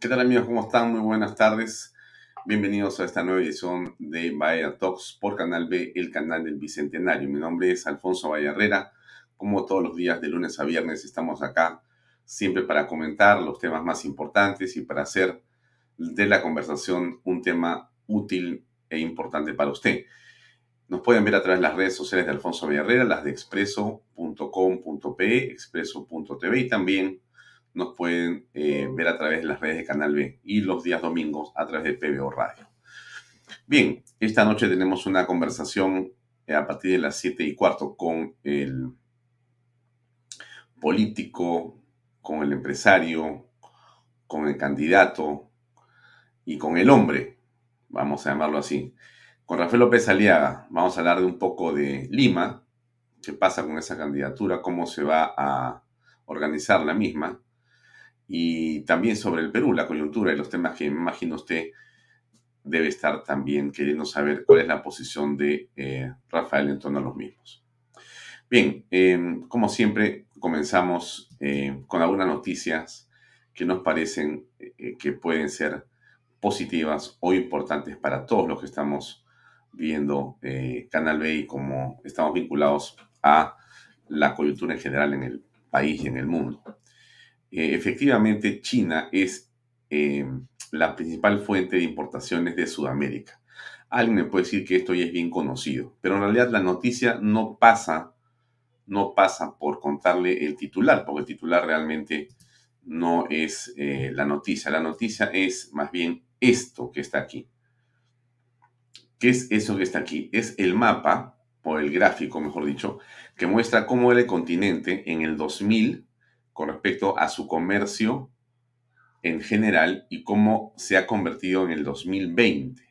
¿Qué tal amigos? ¿Cómo están? Muy buenas tardes. Bienvenidos a esta nueva edición de Bahía Talks por Canal B, el canal del Bicentenario. Mi nombre es Alfonso Herrera. Como todos los días de lunes a viernes estamos acá siempre para comentar los temas más importantes y para hacer de la conversación un tema útil e importante para usted. Nos pueden ver a través de las redes sociales de Alfonso Herrera, las de expreso.com.pe, expreso.tv y también nos pueden eh, ver a través de las redes de Canal B y los días domingos a través de PBO Radio. Bien, esta noche tenemos una conversación eh, a partir de las 7 y cuarto con el político, con el empresario, con el candidato y con el hombre, vamos a llamarlo así. Con Rafael López Aliaga vamos a hablar de un poco de Lima, qué pasa con esa candidatura, cómo se va a organizar la misma y también sobre el Perú, la coyuntura y los temas que imagino usted debe estar también queriendo saber cuál es la posición de eh, Rafael en torno a los mismos. Bien, em, como siempre, comenzamos eh, con algunas noticias que nos parecen eh, que pueden ser positivas o importantes para todos los que estamos viendo Canal B y como estamos vinculados a la coyuntura en general en el país y en el mundo. Eh, efectivamente China es eh, la principal fuente de importaciones de Sudamérica. Alguien me puede decir que esto ya es bien conocido, pero en realidad la noticia no pasa, no pasa por contarle el titular, porque el titular realmente no es eh, la noticia. La noticia es más bien esto que está aquí. ¿Qué es eso que está aquí? Es el mapa, o el gráfico, mejor dicho, que muestra cómo era el continente en el 2000 con respecto a su comercio en general y cómo se ha convertido en el 2020.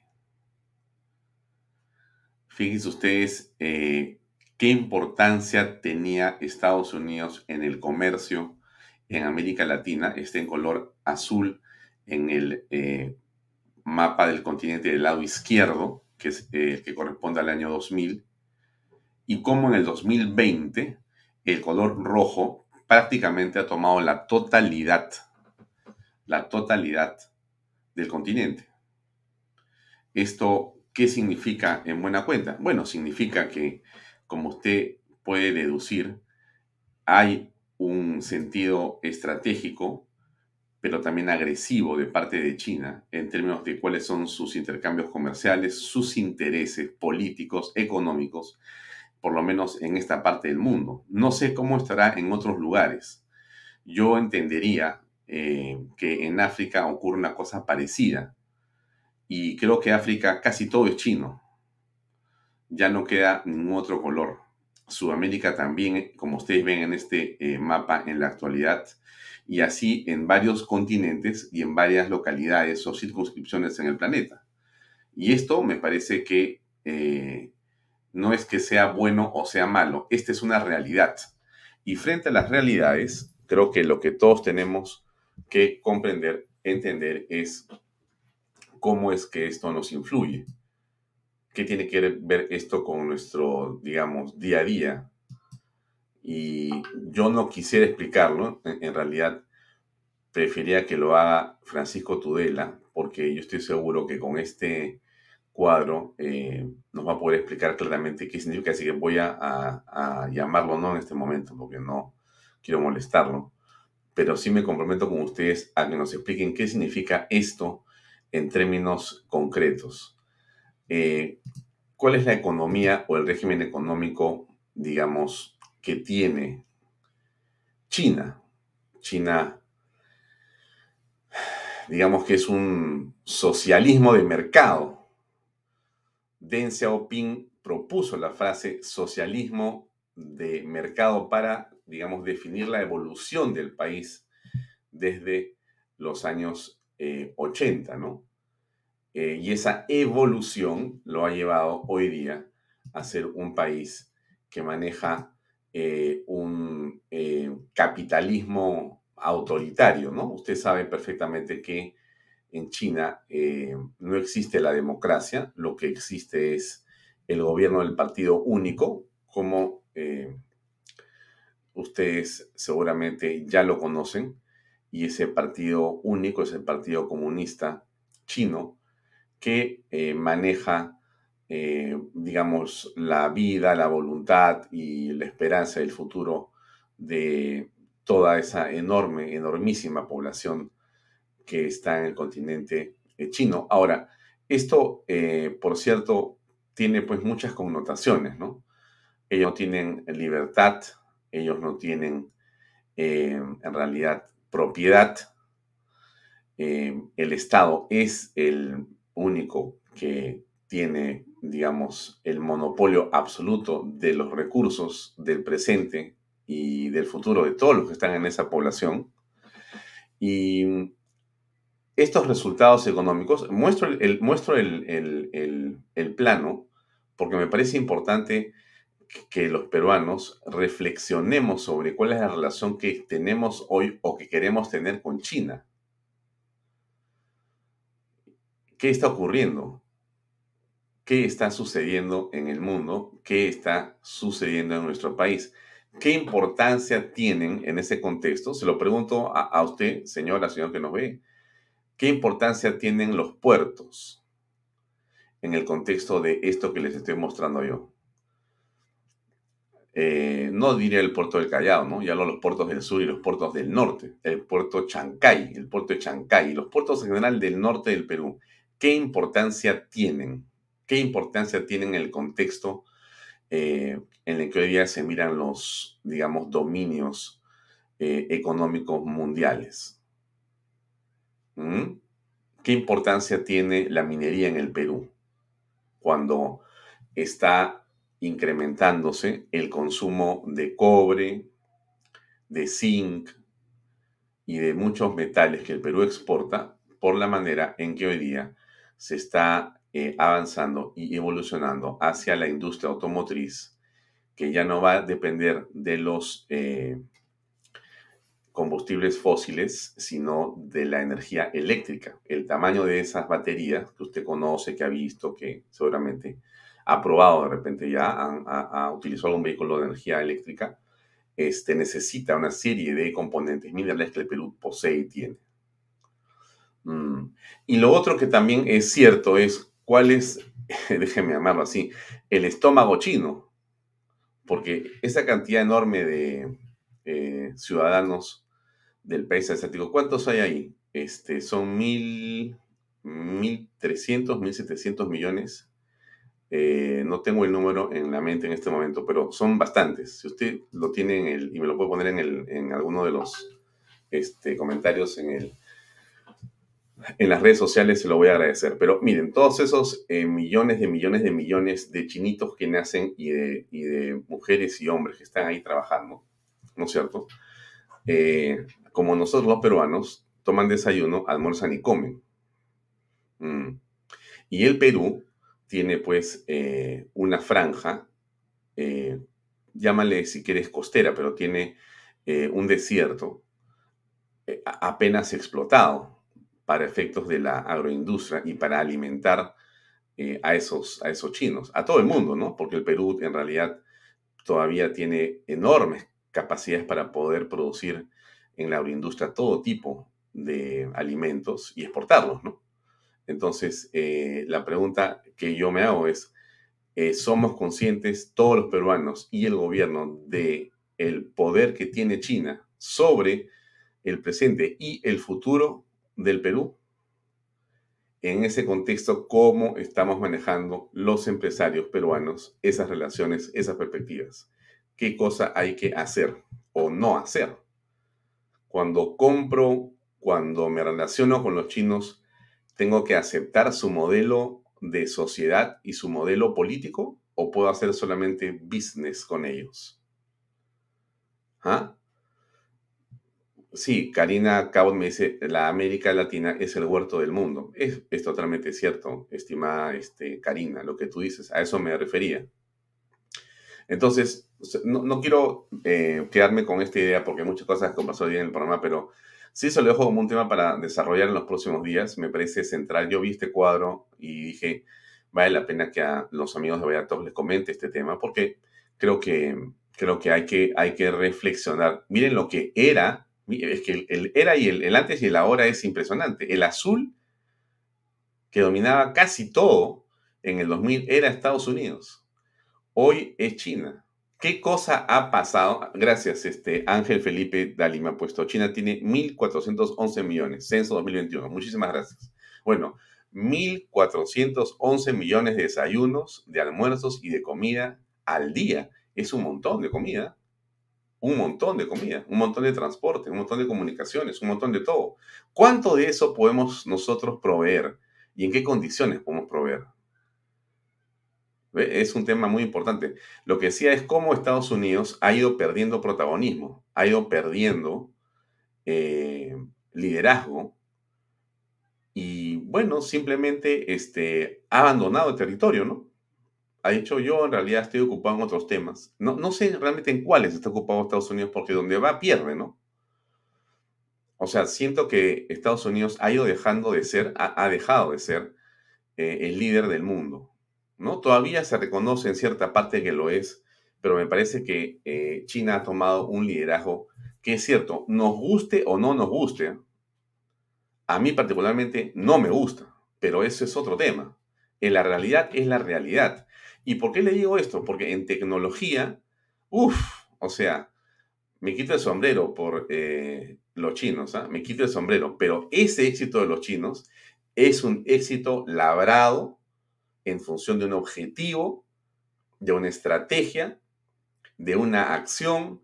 Fíjense ustedes eh, qué importancia tenía Estados Unidos en el comercio en América Latina. Está en color azul en el eh, mapa del continente del lado izquierdo, que es el eh, que corresponde al año 2000, y cómo en el 2020 el color rojo prácticamente ha tomado la totalidad, la totalidad del continente. ¿Esto qué significa en buena cuenta? Bueno, significa que, como usted puede deducir, hay un sentido estratégico, pero también agresivo de parte de China en términos de cuáles son sus intercambios comerciales, sus intereses políticos, económicos, por lo menos en esta parte del mundo. No sé cómo estará en otros lugares. Yo entendería eh, que en África ocurre una cosa parecida. Y creo que África casi todo es chino. Ya no queda ningún otro color. Sudamérica también, como ustedes ven en este eh, mapa en la actualidad, y así en varios continentes y en varias localidades o circunscripciones en el planeta. Y esto me parece que eh, no es que sea bueno o sea malo, esta es una realidad. Y frente a las realidades, creo que lo que todos tenemos que comprender, entender, es cómo es que esto nos influye. ¿qué tiene que ver esto con nuestro, digamos, día a día? Y yo no quisiera explicarlo, en, realidad preferiría que lo haga Francisco Tudela, porque yo estoy seguro que con este cuadro eh, nos va a poder explicar claramente qué significa, así que voy a, llamarlo no en este momento, porque no quiero molestarlo, pero sí me comprometo con ustedes a que nos expliquen qué significa esto en términos concretos. Eh, ¿Cuál es la economía o el régimen económico, digamos, que tiene China. China, digamos que es un socialismo de mercado. Deng Xiaoping propuso la frase socialismo de mercado para, digamos, definir la evolución del país desde los años 80, eh, ¿no? Eh, y esa evolución lo ha llevado hoy día a ser un país que maneja eh, un eh, capitalismo autoritario, ¿no? Usted sabe perfectamente que en China eh, no existe la democracia, lo que existe es el gobierno del partido único, como ustedes seguramente ya lo conocen, y ese partido único es el Partido Comunista Chino, que maneja eh, digamos, la vida, la voluntad y la esperanza del futuro de toda esa enorme, enormísima población que está en el continente eh, chino. Ahora, esto, eh, por cierto, tiene pues muchas connotaciones, ¿no? Ellos tienen libertad, ellos no tienen en realidad propiedad. el Estado es el único que tiene digamos, el monopolio absoluto de los recursos del presente y del futuro de todos los que están en esa población. Y estos resultados económicos, muestro el, muestro el, plano porque me parece importante que los peruanos reflexionemos sobre cuál es la relación que tenemos hoy o que queremos tener con China. ¿Qué está ocurriendo? qué está sucediendo en el mundo, qué está sucediendo en nuestro país. ¿Qué importancia tienen en ese contexto? Se lo pregunto a, usted, señora, señor que nos ve. ¿Qué importancia tienen los puertos en el contexto de esto que les estoy mostrando yo? Eh, no diría el puerto del Callao, ¿no? Ya los puertos del sur y los puertos del norte. El puerto Chancay, el puerto de Chancay, los puertos en general del norte del Perú. ¿Qué importancia tienen? qué importancia tienen en el contexto eh, en el que hoy día se miran los, digamos, dominios eh, económicos mundiales. ¿Qué importancia tiene la minería en el Perú cuando está incrementándose el consumo de cobre, de zinc y de muchos metales que el Perú exporta por la manera en que hoy día se está eh, avanzando y evolucionando hacia la industria automotriz, que ya no va a depender de los eh, combustibles fósiles, sino de la energía eléctrica. El tamaño de esas baterías que usted conoce, que ha visto, que seguramente ha probado de repente ya, ha, utilizado algún vehículo de energía eléctrica, este, necesita una serie de componentes minerales que el Perú posee y tiene. Mm. Y lo otro que también es cierto es cuál es, déjeme llamarlo así, el estómago chino. Porque esa cantidad enorme de eh, ciudadanos del país asiático, ¿cuántos hay ahí? Este, son mil, mil trescientos, mil setecientos millones. Eh, no tengo el número en la mente en este momento, pero son bastantes. Si usted lo tiene en el, y me lo puede poner en, el, en alguno de los este, comentarios en el, en las redes sociales se lo voy a agradecer. Pero miren, todos esos eh, millones de millones de millones de chinitos que nacen y de, mujeres y hombres que están ahí trabajando, ¿no es cierto? Eh, como nosotros los peruanos, toman desayuno, almuerzan y comen. Mm. Y el Perú tiene pues eh, una franja, llámale si quieres costera, pero tiene un desierto apenas explotado para efectos de la agroindustria y para alimentar eh, a, esos, a esos chinos, a todo el mundo, ¿no? Porque el Perú en realidad todavía tiene enormes capacidades para poder producir en la agroindustria todo tipo de alimentos y exportarlos, ¿no? Entonces, eh, la pregunta que yo me hago es, eh, ¿somos conscientes todos los peruanos y el gobierno de el poder que tiene China sobre el presente y el futuro del Perú? En ese contexto, ¿cómo estamos manejando los empresarios peruanos esas relaciones, esas perspectivas? ¿Qué cosa hay que hacer o no hacer? Cuando compro, cuando me relaciono con los chinos, ¿tengo que aceptar su modelo de sociedad y su modelo político o puedo hacer solamente business con ellos? ¿Ah? Sí, Karina Cabot me dice, la América Latina es el huerto del mundo. Es, totalmente cierto, estimada este, Karina, lo que tú dices, a eso me refería. Entonces, no, quiero eh, quedarme con esta idea porque hay muchas cosas que pasó hoy en el programa, pero Sí, se lo dejo como un tema para desarrollar en los próximos días. Me parece central. Yo vi este cuadro y dije, vale la pena que a los amigos de Beatos les comente este tema porque creo que, creo que, hay, que hay que reflexionar. Miren lo que era, es que el, era y el, el antes y el ahora es impresionante. El azul, que dominaba casi todo en el 2000, era Estados Unidos. Hoy es China. ¿Qué cosa ha pasado? Gracias, este Ángel Felipe Dalí me ha puesto. China tiene 1.411 millones, censo 2021. Muchísimas gracias. Bueno, 1.411 millones de desayunos, de almuerzos y de comida al día. Es un montón de comida. Un montón de comida, un montón de transporte, un montón de comunicaciones, un montón de todo. ¿Cuánto de eso podemos nosotros proveer y en qué condiciones podemos proveer? Es un tema muy importante. Lo que decía es cómo Estados Unidos ha ido perdiendo protagonismo, ha ido perdiendo eh, liderazgo y, bueno, simplemente este, ha abandonado el territorio, ¿no? Ha dicho, yo en realidad estoy ocupado en otros temas. No, no sé realmente en cuáles está ocupado Estados Unidos porque donde va pierde, ¿no? O sea, siento que Estados Unidos ha ido dejando de ser, ha, dejado de ser eh, el líder del mundo ¿no? Todavía se reconoce en cierta parte que lo es, pero me parece que eh, China ha tomado un liderazgo que es cierto, nos guste o no nos guste, a mí particularmente no me gusta, pero eso es otro tema. En la realidad es la realidad. ¿Y por qué le digo esto? Porque en tecnología, uff, o sea, me quito el sombrero por eh, los chinos, ¿ah? me quito el sombrero, pero ese éxito de los chinos es un éxito labrado en función de un objetivo, de una estrategia, de una acción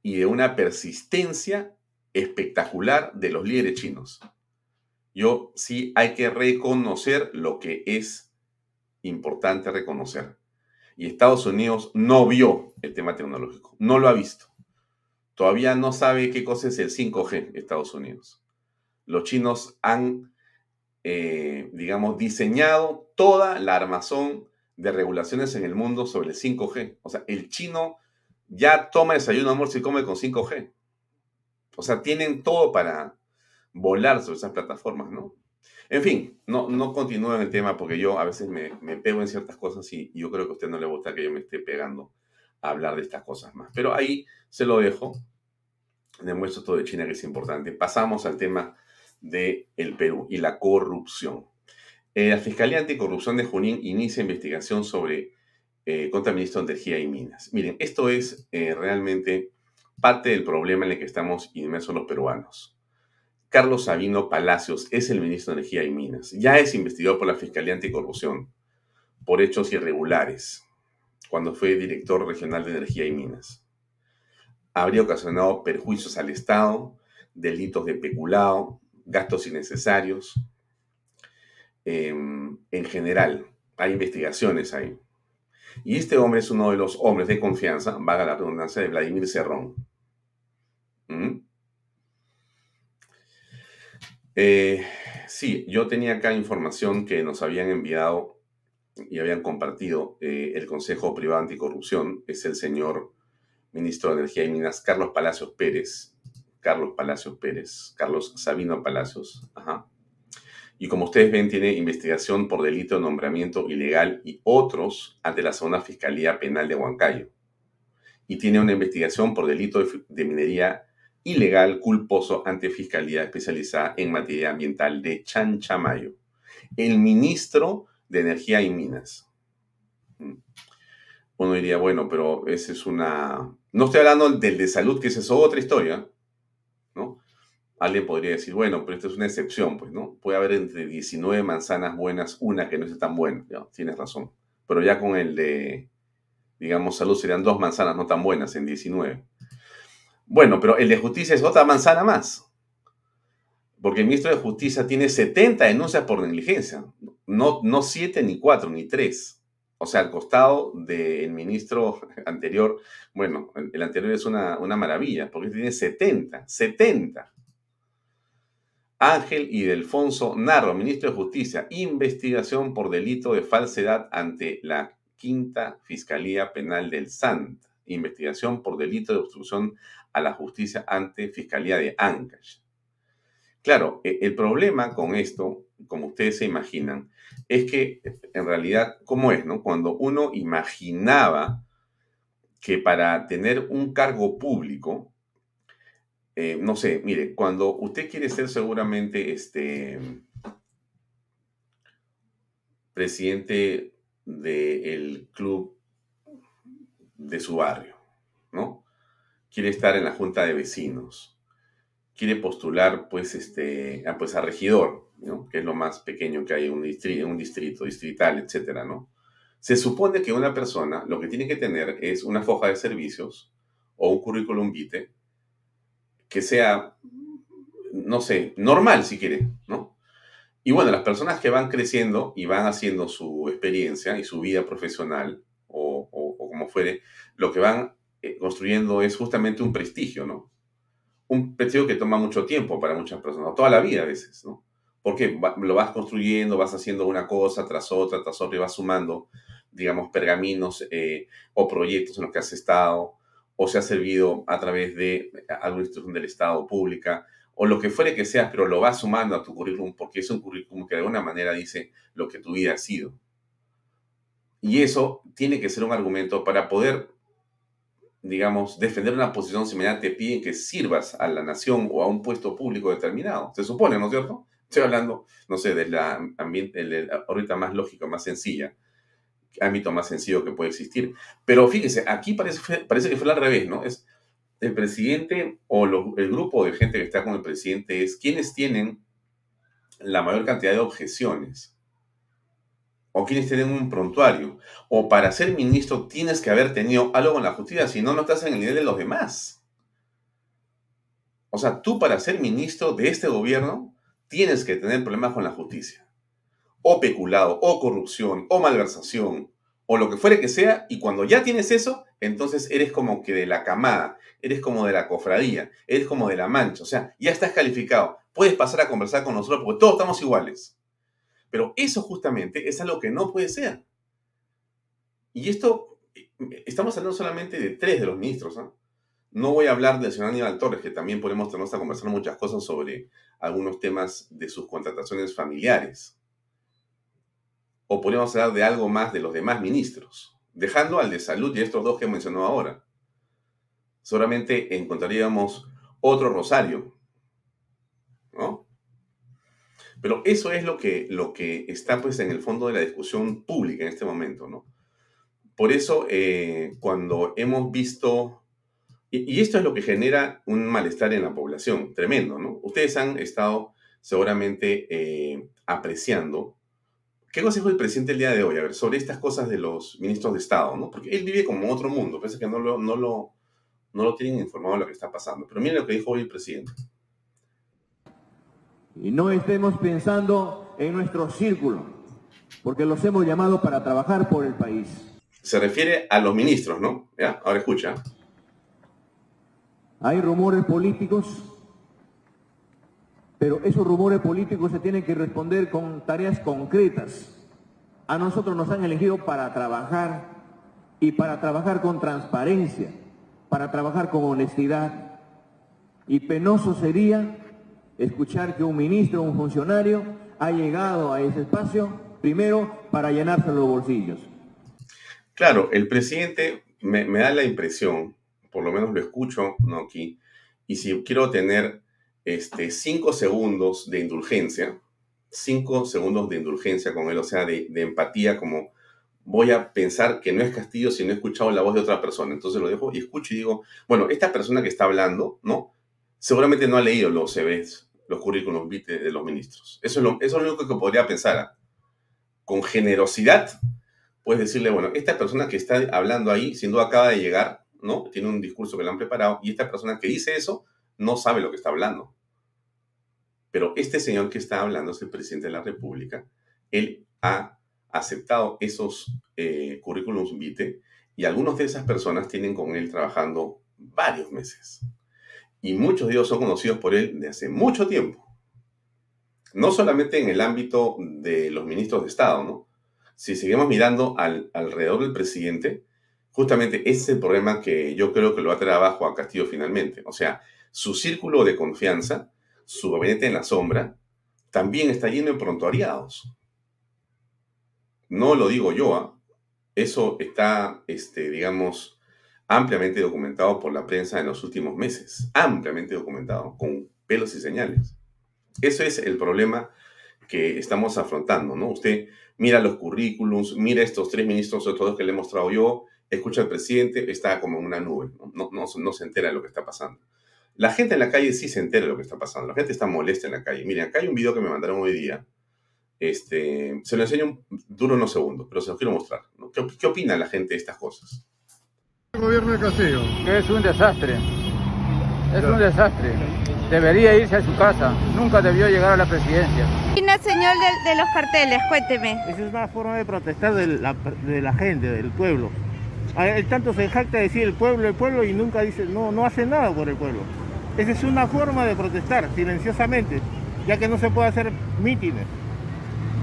y de una persistencia espectacular de los líderes chinos. Yo sí hay que reconocer lo que es importante reconocer. Y Estados Unidos no vio el tema tecnológico, no lo ha visto. Todavía no sabe qué cosa es el 5G Estados Unidos. Los chinos han eh, digamos, diseñado toda la armazón de regulaciones en el mundo sobre el 5G. O sea, el chino ya toma desayuno, almuerzo y come con 5G. O sea, tienen todo para volar sobre esas plataformas, ¿no? En fin, no, no continúo en el tema porque yo a veces me, me pego en ciertas cosas y, yo creo que a usted no le gusta que yo me esté pegando a hablar de estas cosas más. Pero ahí se lo dejo. Demuestro todo de China que es importante. Pasamos al tema del el Perú y la corrupción. Eh, la Fiscalía Anticorrupción de Junín inicia investigación sobre eh, contra el ministro de Energía y Minas. Miren, esto es eh, realmente parte del problema en el que estamos inmersos los peruanos. Carlos Sabino Palacios es el ministro de Energía y Minas. Ya es investigado por la Fiscalía Anticorrupción por hechos irregulares cuando fue director regional de Energía y Minas. Habría ocasionado perjuicios al Estado, delitos de peculado, gastos innecesarios. Em, en general, hay investigaciones ahí. Y este hombre es uno de los hombres de confianza, vaga la redundancia, de Vladimir Cerrón. ¿Mm? Eh, sí, yo tenía acá información que nos habían enviado y habían compartido eh, el Consejo Privado Anticorrupción. Es el señor ministro de Energía y Minas, Carlos Palacios Pérez, Carlos Palacios Pérez, Carlos Sabino Palacios, ajá. Y como ustedes ven, tiene investigación por delito de nombramiento ilegal y otros ante la Zona Fiscalía Penal de Huancayo. Y tiene una investigación por delito de, minería ilegal culposo ante Fiscalía especializada en materia ambiental de Chanchamayo. El ministro de Energía y Minas. Mm. Uno diría, bueno, pero esa es una... No estoy hablando del de salud, que esa es otra historia. Alguien podría decir, bueno, pero esto es una excepción, pues, ¿no? Puede haber entre 19 manzanas buenas una que no es tan buena, tienes razón. Pero ya con el de, digamos, salud serían dos manzanas no tan buenas en 19. Bueno, pero el de justicia es otra manzana más. Porque el ministro de Justicia tiene 70 denuncias por negligencia. No, no 7, ni 4, ni 3. O sea, al costado del ministro anterior, bueno, el anterior es una, una maravilla, porque tiene 70, 70. Ángel y Delfonso Narro, ministro de Justicia, investigación por delito de falsedad ante la Quinta Fiscalía Penal del Sant. Investigación por delito de obstrucción a la justicia ante Fiscalía de Ancash. Claro, e, el problema con esto, como ustedes se imaginan, es que en realidad, ¿cómo es? No? Cuando uno imaginaba que para tener un cargo público eh, no sé, mire, cuando usted quiere ser seguramente este presidente del club de su barrio, ¿no? Quiere estar en la junta de vecinos, quiere postular, pues, este, a, pues, a regidor. Que es lo más pequeño que hay en un distrito, un distrito distrital, etcétera, ¿no? Se supone que una persona lo que tiene que tener es una foja de servicios o un currículum vitae que sea, no sé, normal si quiere, ¿no? Y bueno, las personas que van creciendo y van haciendo su experiencia y su vida profesional, o, como fuere, lo que van eh, construyendo es justamente un prestigio, ¿no? Un prestigio que toma mucho tiempo para muchas personas, toda la vida a veces, ¿no? Porque lo vas construyendo, vas haciendo una cosa tras otra, tras otra, y vas sumando, digamos, pergaminos eh, o proyectos en los que has estado, o se ha servido a través de alguna institución del Estado pública o lo que fuere que sea, pero lo vas sumando a tu currículum porque es un currículum que de alguna manera dice lo que tu vida ha sido. Y eso tiene que ser un argumento para poder, digamos, defender una posición similar. Te piden que sirvas a la nación o a un puesto público determinado. Se supone, ¿no es cierto? Estoy hablando, no sé, de la ambiente, ahorita más lógica, más sencilla ámbito más sencillo que puede existir. Pero fíjese, aquí parece, parece que fue al revés, ¿no? Es el presidente o el grupo de gente que está con el presidente es quienes tienen la mayor cantidad de objeciones o quienes tienen un prontuario. O para ser ministro tienes que haber tenido algo con la justicia, si no, no estás en el nivel de los demás. O sea, tú para ser ministro de este gobierno tienes que tener problemas con la justicia o peculado, o corrupción, o malversación, o lo que fuere que sea, y cuando ya tienes eso, entonces eres como que de la camada, eres como de la cofradía, eres como de la mancha, o sea, ya estás calificado, puedes pasar a conversar con nosotros porque todos estamos iguales. Pero eso justamente es algo que no puede ser. Y esto, estamos hablando solamente de tres de los ministros, ¿no? No voy a hablar del señor Aníbal Torres, que también podemos tener a conversar muchas cosas sobre algunos temas de sus contrataciones familiares o podríamos hablar de algo más de los demás ministros, dejando al de salud y estos dos que mencionó ahora. Solamente encontraríamos otro rosario, ¿no? Pero eso es lo que, lo que está pues en el fondo de la discusión pública en este momento, ¿no? Por eso, eh, cuando hemos visto, y, esto es lo que genera un malestar en la población, tremendo, ¿no? Ustedes han estado seguramente eh, apreciando ¿Qué consejo el presidente el día de hoy? A ver, sobre estas cosas de los ministros de Estado, ¿no? Porque él vive como otro mundo, parece que no lo, no lo, no lo tienen informado de lo que está pasando. Pero miren lo que dijo hoy el presidente. Y no estemos pensando en nuestro círculo, porque los hemos llamado para trabajar por el país. Se refiere a los ministros, ¿no? ¿Ya? Ahora escucha. Hay rumores políticos pero esos rumores políticos se tienen que responder con tareas concretas. A nosotros nos han elegido para trabajar y para trabajar con transparencia, para trabajar con honestidad. Y penoso sería escuchar que un ministro un funcionario ha llegado a ese espacio, primero para llenarse los bolsillos. Claro, el presidente me, da la impresión, por lo menos lo escucho ¿no? aquí, y si quiero tener este, cinco segundos de indulgencia, cinco segundos de indulgencia con él, o sea, de, de, empatía, como voy a pensar que no es Castillo si no he escuchado la voz de otra persona. Entonces lo dejo y escucho y digo, bueno, esta persona que está hablando, ¿no? Seguramente no ha leído los CVs, los currículos de los ministros. Eso es lo, eso es lo único que podría pensar. Con generosidad, puedes decirle, bueno, esta persona que está hablando ahí, sin duda acaba de llegar, ¿no? Tiene un discurso que le han preparado y esta persona que dice eso no sabe lo que está hablando. Pero este señor que está hablando es el presidente de la República. Él ha aceptado esos eh, currículums vitae y algunos de esas personas tienen con él trabajando varios meses. Y muchos de ellos son conocidos por él de hace mucho tiempo. No solamente en el ámbito de los ministros de Estado, ¿no? Si seguimos mirando al, alrededor del presidente, justamente ese es el problema que yo creo que lo va a traer abajo a Castillo finalmente. O sea, su círculo de confianza, su gabinete en la sombra, también está lleno de prontuariados. No lo digo yo, ¿ah? eso está, este, digamos, ampliamente documentado por la prensa en los últimos meses, ampliamente documentado, con pelos y señales. Eso es el problema que estamos afrontando, ¿no? Usted mira los currículums, mira estos tres ministros, otros dos que le he mostrado yo, escucha al presidente, está como en una nube, no, se entera de lo que está pasando. La gente en la calle sí se entera de lo que está pasando, la gente está molesta en la calle. Miren, acá hay un video que me mandaron hoy día, este, se lo enseño, duro unos segundos, pero se los quiero mostrar. ¿Qué, ¿Qué, opina la gente de estas cosas? El gobierno de Castillo. Es un desastre, es un desastre. Debería irse a su casa, nunca debió llegar a la presidencia. ¿Quién señor de, de, los carteles? Cuénteme. Esa es una forma de protestar de la, de la gente, del pueblo. El tanto se jacta de decir el pueblo, el pueblo y nunca dice, no, no hace nada por el pueblo. Esa es una forma de protestar silenciosamente, ya que no se puede hacer mítines.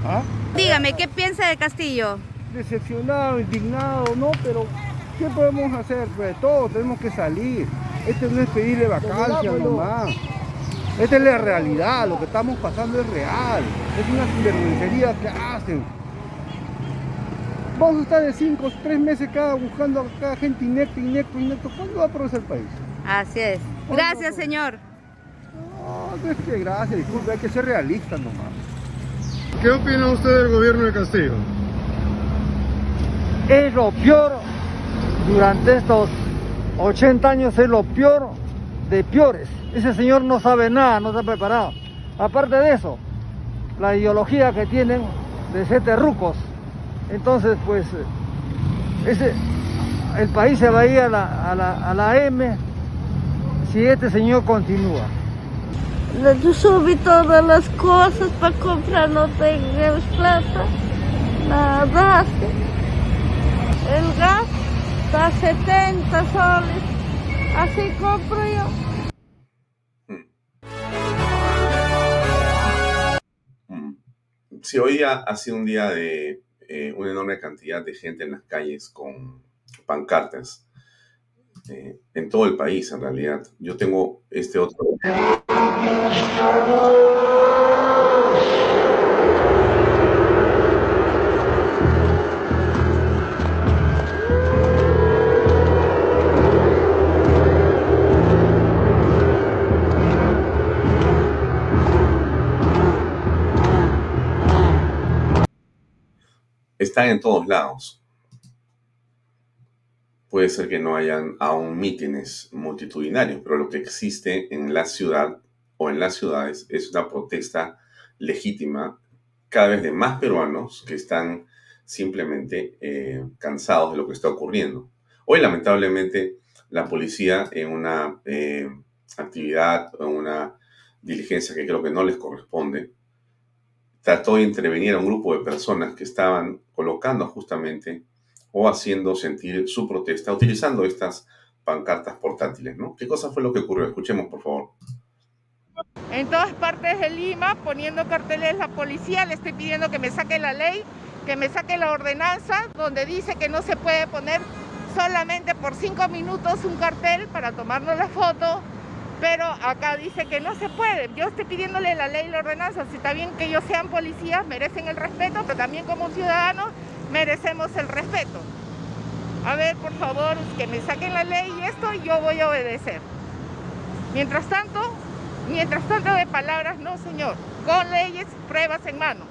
¿Ah? Dígame, ¿qué piensa de Castillo? Decepcionado, indignado, no, pero ¿qué podemos hacer? Pues todos tenemos que salir. Este no es pedirle vacancia nomás. Esta es la realidad, lo que estamos pasando es real. Es una sinvergüencería que hacen. Vamos a estar de 5 o 3 meses cada buscando a cada gente inecto, inecto, inecto. ¿Cuándo va a progresar el país? Así es. Gracias, señor. No, no es que gracias, disculpe, hay que ser realistas nomás. ¿Qué opina usted del gobierno de Castillo? Es lo peor durante estos 80 años, es lo peor de peores. Ese señor no sabe nada, no está preparado. Aparte de eso, la ideología que tienen de ser terrucos. Entonces, pues, ese, el país se va a ir a la, a la, a la M si este señor continúa. Yo subí todas las cosas para comprar, no tengo plata, nada. El gas está a 70 soles, así compro yo. Mm. Si hoy día ha sido un día de eh, una enorme cantidad de gente en las calles con pancartas, eh, en todo el país en realidad. Yo tengo este otro. Están en todos lados puede ser que no hayan aún mítines multitudinarios, pero lo que existe en la ciudad o en las ciudades es una protesta legítima cada vez de más peruanos que están simplemente eh, cansados de lo que está ocurriendo. Hoy, lamentablemente, la policía en una eh, actividad o una diligencia que creo que no les corresponde, trató de intervenir a un grupo de personas que estaban colocando justamente o haciendo sentir su protesta utilizando estas pancartas portátiles, ¿no? ¿Qué cosa fue lo que ocurrió? Escuchemos, por favor. En todas partes de Lima, poniendo carteles, la policía le estoy pidiendo que me saque la ley, que me saque la ordenanza, donde dice que no se puede poner solamente por cinco minutos un cartel para tomarnos la foto pero acá dice que no se puede. Yo estoy pidiéndole la ley y la ordenanza. Si está bien que ellos sean policías, merecen el respeto, pero también como ciudadanos merecemos el respeto. A ver, por favor, que me saquen la ley y esto yo voy a obedecer. Mientras tanto, mientras tanto de palabras, no señor, con leyes, pruebas en mano.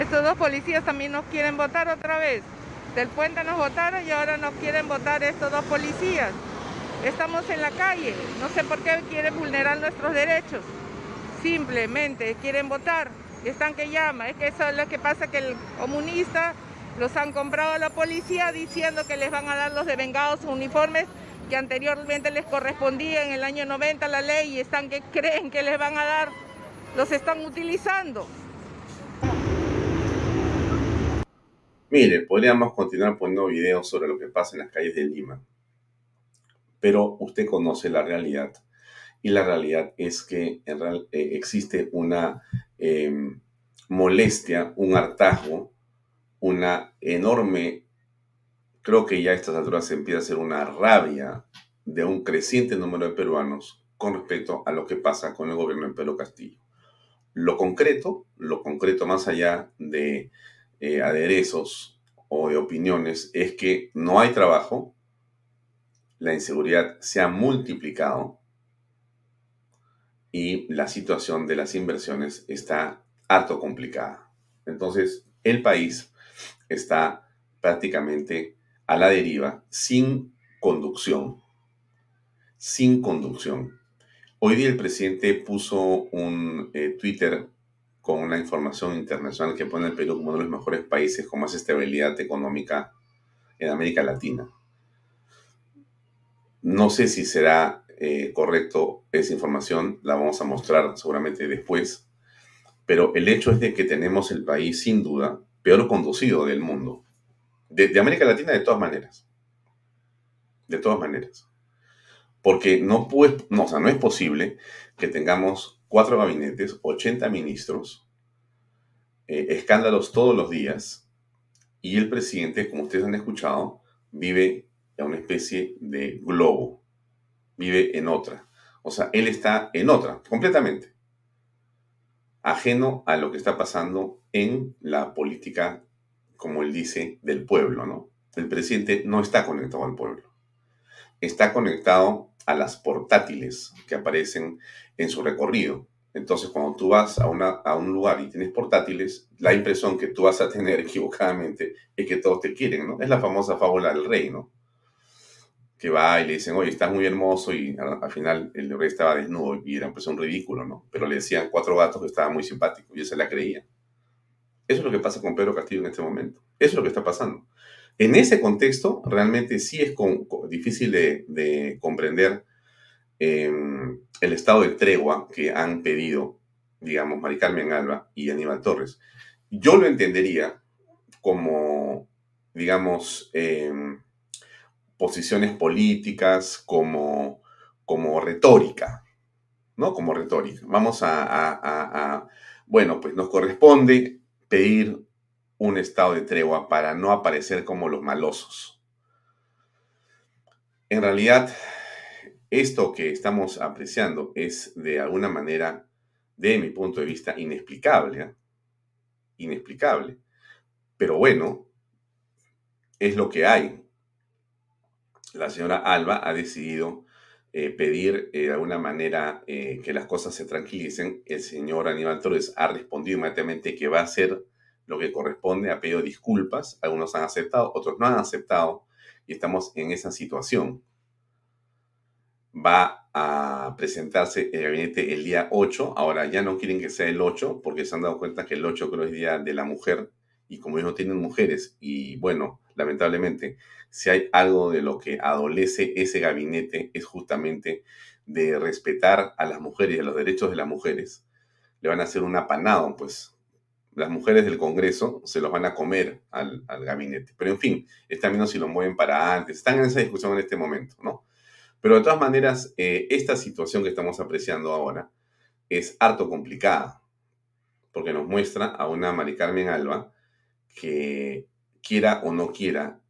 Estos dos policías también nos quieren votar otra vez. Del puente nos votaron y ahora nos quieren votar estos dos policías. Estamos en la calle, no sé por qué quieren vulnerar nuestros derechos. Simplemente quieren votar, están que llama. Es que eso es lo que pasa que el comunista los han comprado a la policía diciendo que les van a dar los devengados uniformes que anteriormente les correspondía en el año 90 la ley y están que creen que les van a dar, los están utilizando. Mire, podríamos continuar poniendo videos sobre lo que pasa en las calles de Lima, pero usted conoce la realidad y la realidad es que en real, eh, existe una eh, molestia, un hartazgo, una enorme, creo que ya a estas alturas empieza a hacer una rabia de un creciente número de peruanos con respecto a lo que pasa con el gobierno de Pedro Castillo. Lo concreto, lo concreto más allá de eh, aderezos o de opiniones es que no hay trabajo, la inseguridad se ha multiplicado y la situación de las inversiones está harto complicada. Entonces, el país está prácticamente a la deriva, sin conducción. Sin conducción. Hoy día el presidente puso un eh, Twitter con una información internacional que pone al Perú como uno de los mejores países con más estabilidad económica en América Latina. No sé si será eh, correcto esa información, la vamos a mostrar seguramente después, pero el hecho es de que tenemos el país sin duda peor conducido del mundo, de, América Latina de todas maneras, de todas maneras, porque no, puede, no, o sea, no es posible que tengamos cuatro gabinetes, 80 ministros, eh, escándalos todos los días, y el presidente, como ustedes han escuchado, vive en una especie de globo, vive en otra. O sea, él está en otra, completamente, ajeno a lo que está pasando en la política, como él dice, del pueblo, ¿no? El presidente no está conectado al pueblo, está conectado a las portátiles que aparecen en su recorrido. Entonces, cuando tú vas a, una, a un lugar y tienes portátiles, la impresión que tú vas a tener equivocadamente es que todos te quieren, ¿no? Es la famosa fábula del rey, ¿no? Que va y le dicen, oye, estás muy hermoso y al, final el rey estaba desnudo y era pues un ridículo, ¿no? Pero le decían cuatro gatos que estaba muy simpático y se la creía. Eso es lo que pasa con Pedro Castillo en este momento. Eso es lo que está pasando. En ese contexto, realmente sí es difícil de, comprender em, el estado de tregua que han pedido, digamos, Mari Carmen Alba y Aníbal Torres. Yo lo entendería como, digamos, em, posiciones políticas, como, como retórica, ¿no? Como retórica. Vamos a, bueno, pues nos corresponde pedir un estado de tregua para no aparecer como los malosos. En realidad, esto que estamos apreciando es de alguna manera, de mi punto de vista, inexplicable. ¿eh? Inexplicable. Pero bueno, es lo que hay. La señora Alba ha decidido eh, pedir eh, de alguna manera que las cosas se tranquilicen. El señor Aníbal Torres ha respondido inmediatamente que va a hacer lo que corresponde, ha pedido disculpas, algunos han aceptado, otros no han aceptado, y estamos en esa situación. Va a presentarse el gabinete el día 8, ahora ya no quieren que sea el 8, porque se han dado cuenta que el 8 creo es día de la mujer, y como ellos no tienen mujeres, y bueno, lamentablemente, si hay algo de lo que adolece ese gabinete es justamente de respetar a las mujeres y a los derechos de las mujeres, le van a hacer un apanado, pues, las mujeres del Congreso se los van a comer al, gabinete. Pero en fin, está viendo si lo mueven para antes. Están en esa discusión en este momento, ¿no? Pero de todas maneras, eh, esta situación que estamos apreciando ahora es harto complicada, porque nos muestra a una Mari Carmen Alba que, quiera o no quiera,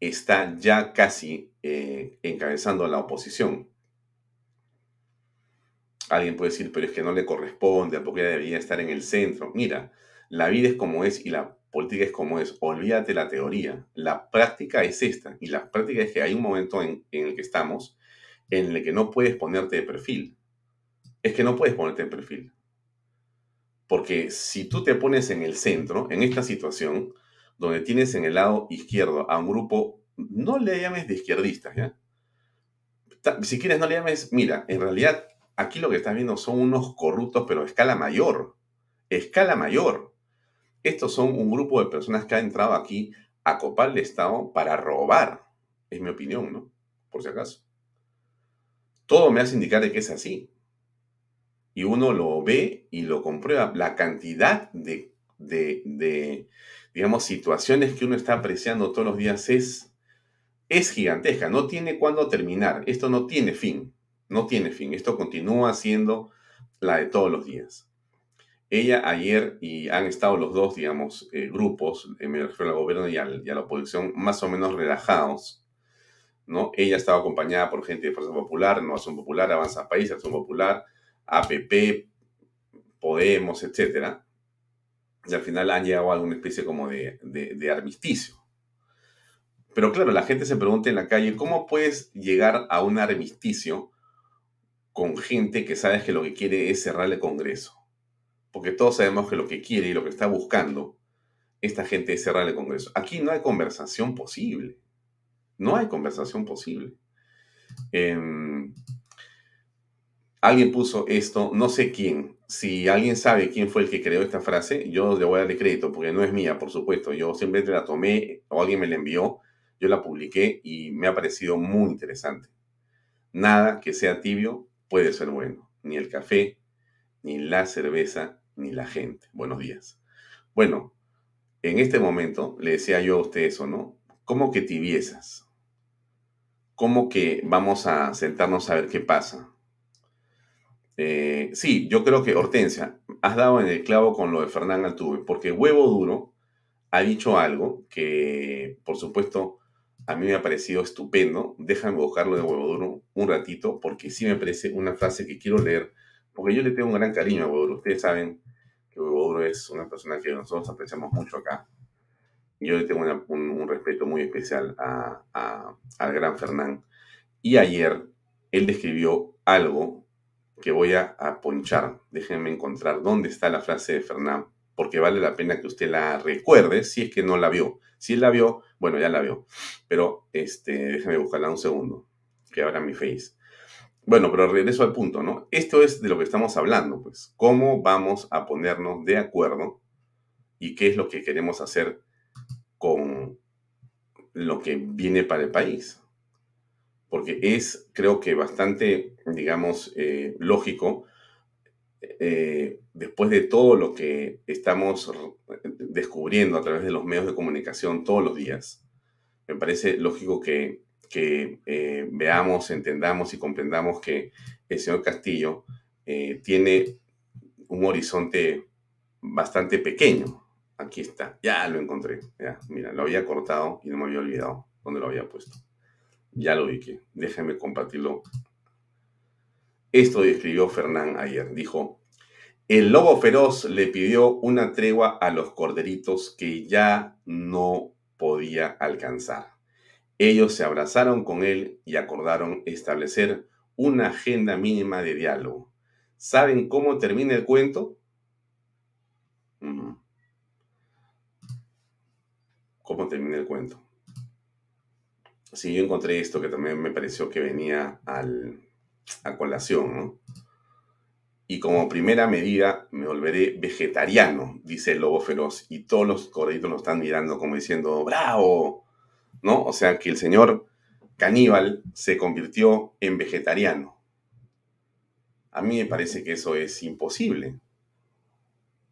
está ya casi eh, encabezando la oposición. Alguien puede decir, pero es que no le corresponde, porque ella debería estar en el centro. Mira, la vida es como es y la política es como es. Olvídate la teoría. La práctica es esta. Y la práctica es que hay un momento en, en el que estamos en el que no puedes ponerte de perfil. Es que no puedes ponerte de perfil. Porque si tú te pones en el centro, en esta situación, donde tienes en el lado izquierdo a un grupo, no le llames de izquierdistas, ¿ya? Si quieres, no le llames, mira, en realidad aquí lo que estás viendo son unos corruptos, pero a escala mayor. Escala mayor. Estos son un grupo de personas que han entrado aquí a copar el Estado para robar. Es mi opinión, ¿no? Por si acaso. Todo me hace indicar de que es así. Y uno lo ve y lo comprueba. La cantidad de, de, digamos, situaciones que uno está apreciando todos los días es, es gigantesca. No tiene cuándo terminar. Esto no tiene fin. No tiene fin. Esto continúa siendo la de todos los días. Ella ayer, y han estado los dos, digamos, eh, grupos, eh, me refiero al gobierno y, a la oposición, más o menos relajados, ¿no? Ella estaba acompañada por gente de Fuerza Popular, Innovación Popular, Avanza País, Acción Popular, APP, Podemos, etc. Y al final han llegado a alguna especie como de, armisticio. Pero claro, la gente se pregunta en la calle, ¿cómo puedes llegar a un armisticio con gente que sabes que lo que quiere es cerrar el Congreso? porque todos sabemos que lo que quiere y lo que está buscando esta gente es cerrar el Congreso. Aquí no hay conversación posible. No hay conversación posible. Em, alguien puso esto, no sé quién. Si alguien sabe quién fue el que creó esta frase, yo le voy a darle crédito, porque no es mía, por supuesto. Yo simplemente la tomé o alguien me la envió, yo la publiqué y me ha parecido muy interesante. Nada que sea tibio puede ser bueno. Ni el café, ni la cerveza, ni la gente. Buenos días. Bueno, en este momento le decía yo a usted eso, ¿no? ¿Cómo que tibiezas? ¿Cómo que vamos a sentarnos a ver qué pasa? Eh, sí, yo creo que Hortensia, has dado en el clavo con lo de Fernán Altuve, porque Huevo Duro ha dicho algo que, por supuesto, a mí me ha parecido estupendo. Déjame buscarlo de Huevo Duro un ratito, porque sí me parece una frase que quiero leer porque yo le tengo un gran cariño a Huevo Ustedes saben que Huevo es una persona que nosotros apreciamos mucho acá. Yo le tengo un, respeto muy especial al gran Fernán. Y ayer él describió algo que voy a, ponchar. Déjenme encontrar dónde está la frase de Fernán, porque vale la pena que usted la recuerde si es que no la vio. Si la vio, bueno, ya la vio. Pero este, déjenme buscarla un segundo, que abra mi face. Bueno, pero regreso al punto, ¿no? Esto es de lo que estamos hablando, pues. ¿Cómo vamos a ponernos de acuerdo y qué es lo que queremos hacer con lo que viene para el país? Porque es, creo que, bastante, digamos, eh, lógico, eh, después de todo lo que estamos descubriendo a través de los medios de comunicación todos los días, me parece lógico que que eh, veamos, entendamos y comprendamos que el señor Castillo tiene un horizonte bastante pequeño. Aquí está, ya lo encontré. Ya, mira, lo había cortado y no me había olvidado dónde lo había puesto. Ya lo vi que, déjenme compartirlo. Esto describió Fernán ayer. Dijo, el lobo feroz le pidió una tregua a los corderitos que ya no podía alcanzar. Ellos se abrazaron con él y acordaron establecer una agenda mínima de diálogo. ¿Saben cómo termina el cuento? ¿Cómo termina el cuento? Sí, yo encontré esto que también me pareció que venía a colación, ¿no? Y como primera medida me volveré vegetariano, dice el lobo feroz. Y todos los corderitos lo están mirando como diciendo, bravo, ¿no? O sea que el señor caníbal se convirtió en vegetariano. A mí me parece que eso es imposible.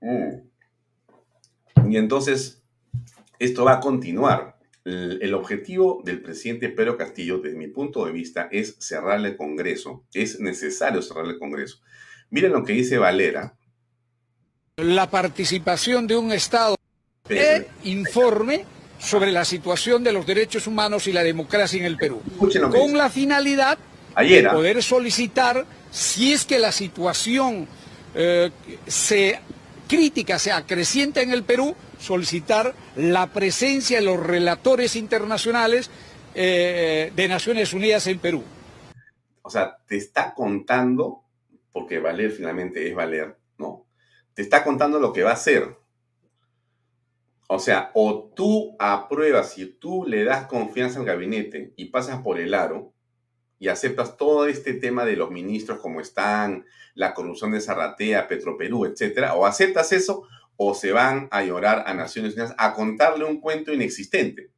Mm. Y entonces, esto va a continuar. El, objetivo del presidente Pedro Castillo, desde mi punto de vista, es cerrar el Congreso. Es necesario cerrar el Congreso. Miren lo que dice Valera. La participación de un Estado informe sobre la situación de los derechos humanos y la democracia en el Perú, con la finalidad Ayer, de poder solicitar, si es que la situación eh, se crítica se acrecienta en el Perú, solicitar la presencia de los relatores internacionales eh, de Naciones Unidas en Perú. O sea, te está contando, porque valer finalmente es valer, ¿no? Te está contando lo que va a hacer. O sea, o tú apruebas y tú le das confianza al gabinete y pasas por el aro y aceptas todo este tema de los ministros como están, la corrupción de Zarratea, Petroperú, etcétera, o aceptas eso o se van a llorar a Naciones Unidas a contarle un cuento inexistente.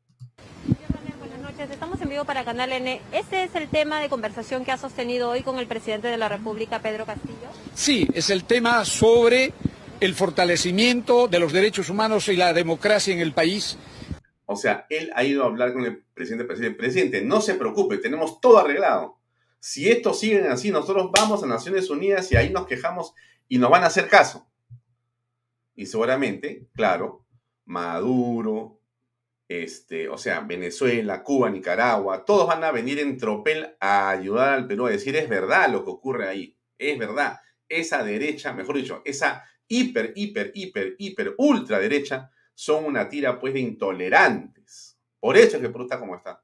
Buenas noches, estamos en vivo para Canal N. ¿Ese es el tema de conversación que ha sostenido hoy con el presidente de la República, Pedro Castillo? Sí, es el tema sobre el fortalecimiento de los derechos humanos y la democracia en el país. O sea, él ha ido a hablar con el presidente, presidente, presidente, no se preocupe, tenemos todo arreglado. Si esto sigue así, nosotros vamos a Naciones Unidas y ahí nos quejamos y nos van a hacer caso. Y seguramente, claro, Maduro, este, o sea, Venezuela, Cuba, Nicaragua, todos van a venir en tropel a ayudar al Perú a decir es verdad lo que ocurre ahí, es verdad. Esa derecha, mejor dicho, esa hiper, hiper, hiper, hiper, ultra derecha son una tira pues de intolerantes. Por eso es que Perú está como está.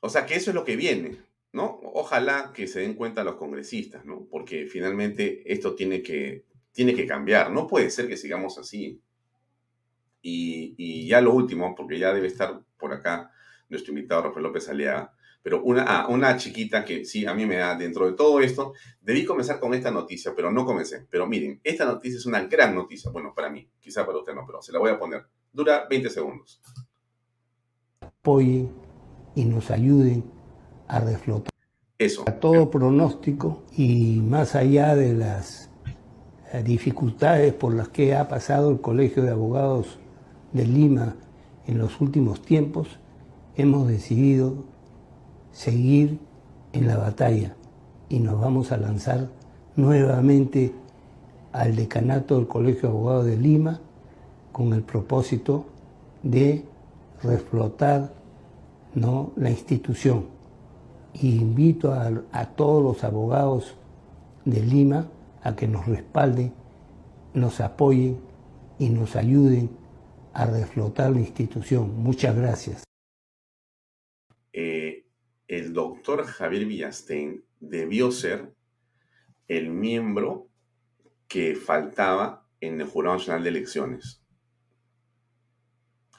O sea que eso es lo que viene, ¿no? Ojalá que se den cuenta los congresistas, ¿no? Porque finalmente esto tiene que, tiene que cambiar. No puede ser que sigamos así. Y, y ya lo último, porque ya debe estar por acá nuestro invitado Rafael López Aliaga, pero una, ah, una chiquita que sí, a mí me da dentro de todo esto, debí comenzar con esta noticia, pero no comencé. Pero miren, esta noticia es una gran noticia, bueno, para mí, quizá para usted no, pero se la voy a poner. Dura 20 segundos. apoyen y nos ayuden a reflotar Eso. a todo pronóstico y más allá de las dificultades por las que ha pasado el Colegio de Abogados de Lima en los últimos tiempos, hemos decidido seguir en la batalla y nos vamos a lanzar nuevamente al decanato del Colegio de Abogados de Lima con el propósito de reflotar ¿no? la institución. Y invito a, a todos los abogados de Lima a que nos respalden, nos apoyen y nos ayuden a reflotar la institución. Muchas gracias. Eh, el doctor Javier Villastein debió ser el miembro que faltaba en el Jurado Nacional de Elecciones.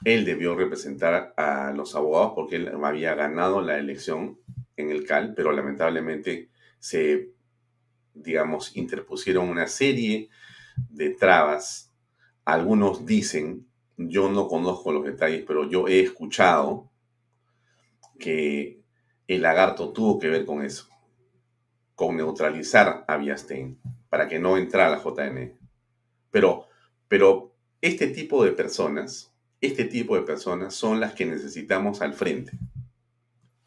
Él debió representar a los abogados porque él había ganado la elección en el CAL, pero lamentablemente se, digamos, interpusieron una serie de trabas. Algunos dicen, yo no conozco los detalles, pero yo he escuchado que el lagarto tuvo que ver con eso, con neutralizar a Villastein para que no entrara la JN. Pero, pero este tipo de personas, este tipo de personas son las que necesitamos al frente.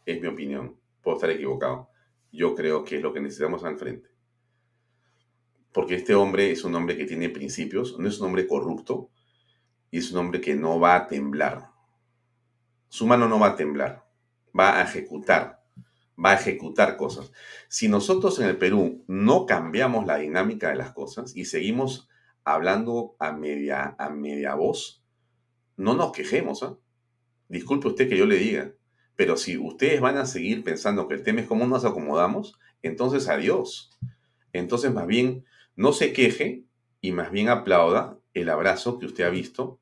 Es mi opinión. Puedo estar equivocado. Yo creo que es lo que necesitamos al frente. Porque este hombre es un hombre que tiene principios, no es un hombre corrupto y es un hombre que no va a temblar. Su mano no va a temblar, va a ejecutar, va a ejecutar cosas. Si nosotros en el Perú no cambiamos la dinámica de las cosas y seguimos hablando a media, a media voz, no nos quejemos. ¿ah? Disculpe usted que yo le diga, pero si ustedes van a seguir pensando que el tema es cómo nos acomodamos, entonces adiós. Entonces más bien no se queje y más bien aplauda el abrazo que usted ha visto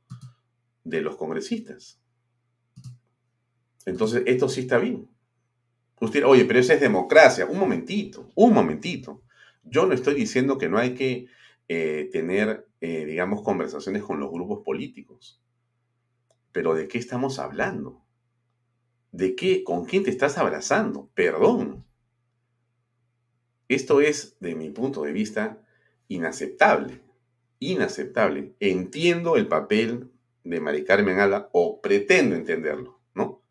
de los congresistas. Entonces, esto sí está bien. Usted, oye, pero esa es democracia. Un momentito, un momentito. Yo no estoy diciendo que no hay que eh, tener, eh, digamos, conversaciones con los grupos políticos. Pero ¿de qué estamos hablando? ¿De qué? ¿Con quién te estás abrazando? Perdón. Esto es, de mi punto de vista, inaceptable. Inaceptable. Entiendo el papel de Mari Carmen Ala, o pretendo entenderlo, ¿no?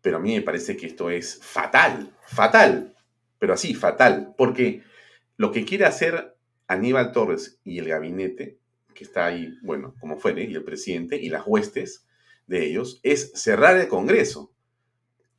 Pero a mí me parece que esto es fatal, fatal, pero así, fatal, porque lo que quiere hacer Aníbal Torres y el gabinete, que está ahí, bueno, como fuere, y el presidente y las huestes de ellos, es cerrar el Congreso.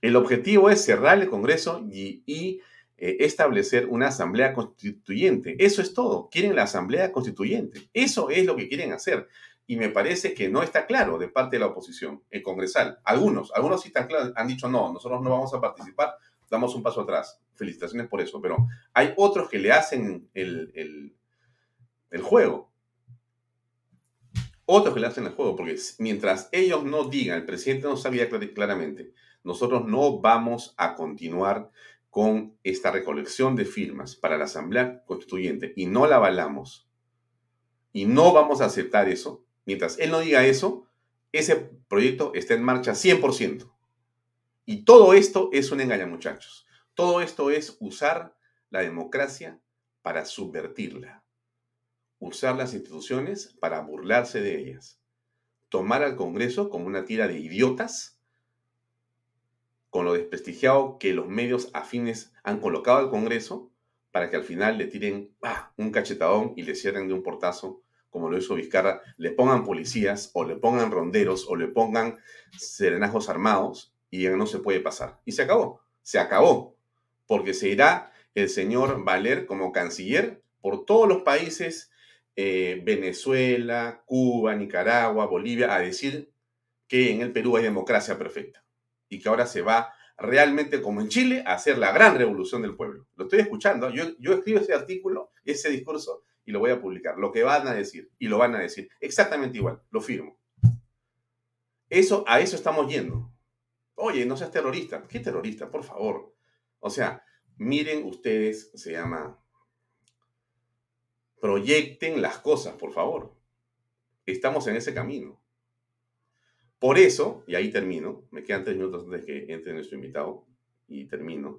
El objetivo es cerrar el Congreso y, eh, establecer una asamblea constituyente. Eso es todo. Quieren la asamblea constituyente. Eso es lo que quieren hacer. Y me parece que no está claro de parte de la oposición, el congresal. Algunos, algunos sí están claros, han dicho no, nosotros no vamos a participar, damos un paso atrás. Felicitaciones por eso. Pero hay otros que le hacen el, el juego otros que le hacen el juego, porque mientras ellos no digan, el presidente no sabía claramente, nosotros no vamos a continuar con esta recolección de firmas para la Asamblea Constituyente y no la avalamos y no vamos a aceptar eso, mientras él no diga eso, ese proyecto está en marcha 100%. Y todo esto es un engaño, muchachos. Todo esto es usar la democracia para subvertirla. Usar las instituciones para burlarse de ellas. Tomar al Congreso como una tira de idiotas con lo desprestigiado que los medios afines han colocado al Congreso para que al final le tiren un cachetadón y le cierren de un portazo, como lo hizo Vizcarra, le pongan policías o le pongan ronderos o le pongan serenajos armados y ya no se puede pasar. Y se acabó, se acabó, porque se irá el señor Valer como canciller por todos los países, eh, Venezuela, Cuba, Nicaragua, Bolivia, a decir que en el Perú hay democracia perfecta y que ahora se va realmente como en Chile a hacer la gran revolución del pueblo. Lo estoy escuchando, yo, escribo ese artículo, ese discurso y lo voy a publicar. Lo que van a decir y lo van a decir exactamente igual, lo firmo. Eso, a eso estamos yendo. Oye, no seas terrorista. ¿Qué terrorista? Por favor. O sea, miren ustedes, se llama, proyecten las cosas, por favor. Estamos en ese camino. Por eso, y ahí termino, me quedan tres minutos antes de que entre nuestro invitado y termino.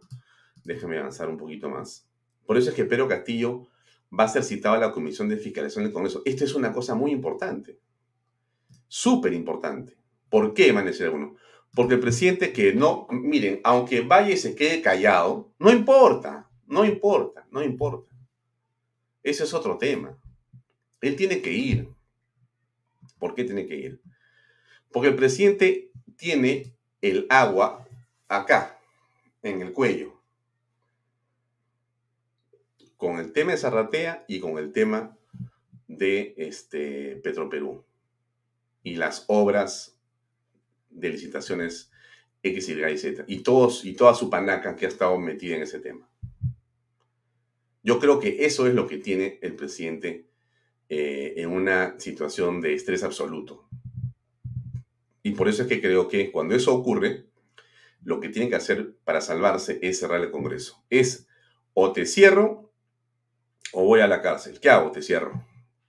Déjeme avanzar un poquito más. Por eso es que Pedro Castillo va a ser citado a la Comisión de Fiscalización del Congreso. Esto es una cosa muy importante, súper importante. ¿Por qué, van a decir algunos? Porque el presidente que no, miren, aunque vaya y se quede callado, no importa, no importa, no importa. Ese es otro tema. Él tiene que ir. ¿Por qué tiene que ir? Porque el presidente tiene el agua acá, en el cuello, con el tema de Zarratea y con el tema de este, Petroperú y las obras de licitaciones X, Y y Z. Y, todos, y toda su panaca que ha estado metida en ese tema. Yo creo que eso es lo que tiene el presidente eh, en una situación de estrés absoluto. Y por eso es que creo que cuando eso ocurre, lo que tienen que hacer para salvarse es cerrar el Congreso. Es o te cierro o voy a la cárcel. ¿Qué hago? Te cierro.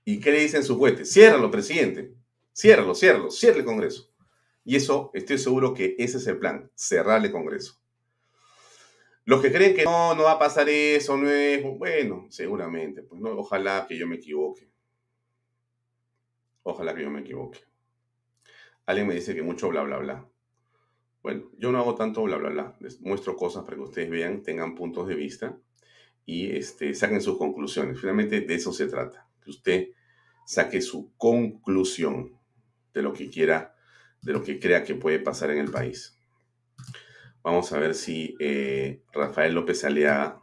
¿Y qué le dicen sus jueces? Ciérralo, presidente. Ciérralo, ciérralo, cierre el Congreso. Y eso, estoy seguro que ese es el plan, cerrar el Congreso. Los que creen que no, no va a pasar eso, no es, bueno, seguramente, pues no, ojalá que yo me equivoque. Ojalá que yo me equivoque. Alguien me dice que mucho bla, bla, bla. Bueno, yo no hago tanto bla, bla, bla. Les muestro cosas para que ustedes vean, tengan puntos de vista y este, saquen sus conclusiones. Finalmente de eso se trata, que usted saque su conclusión de lo que quiera, de lo que crea que puede pasar en el país. Vamos a ver si eh, Rafael López Alea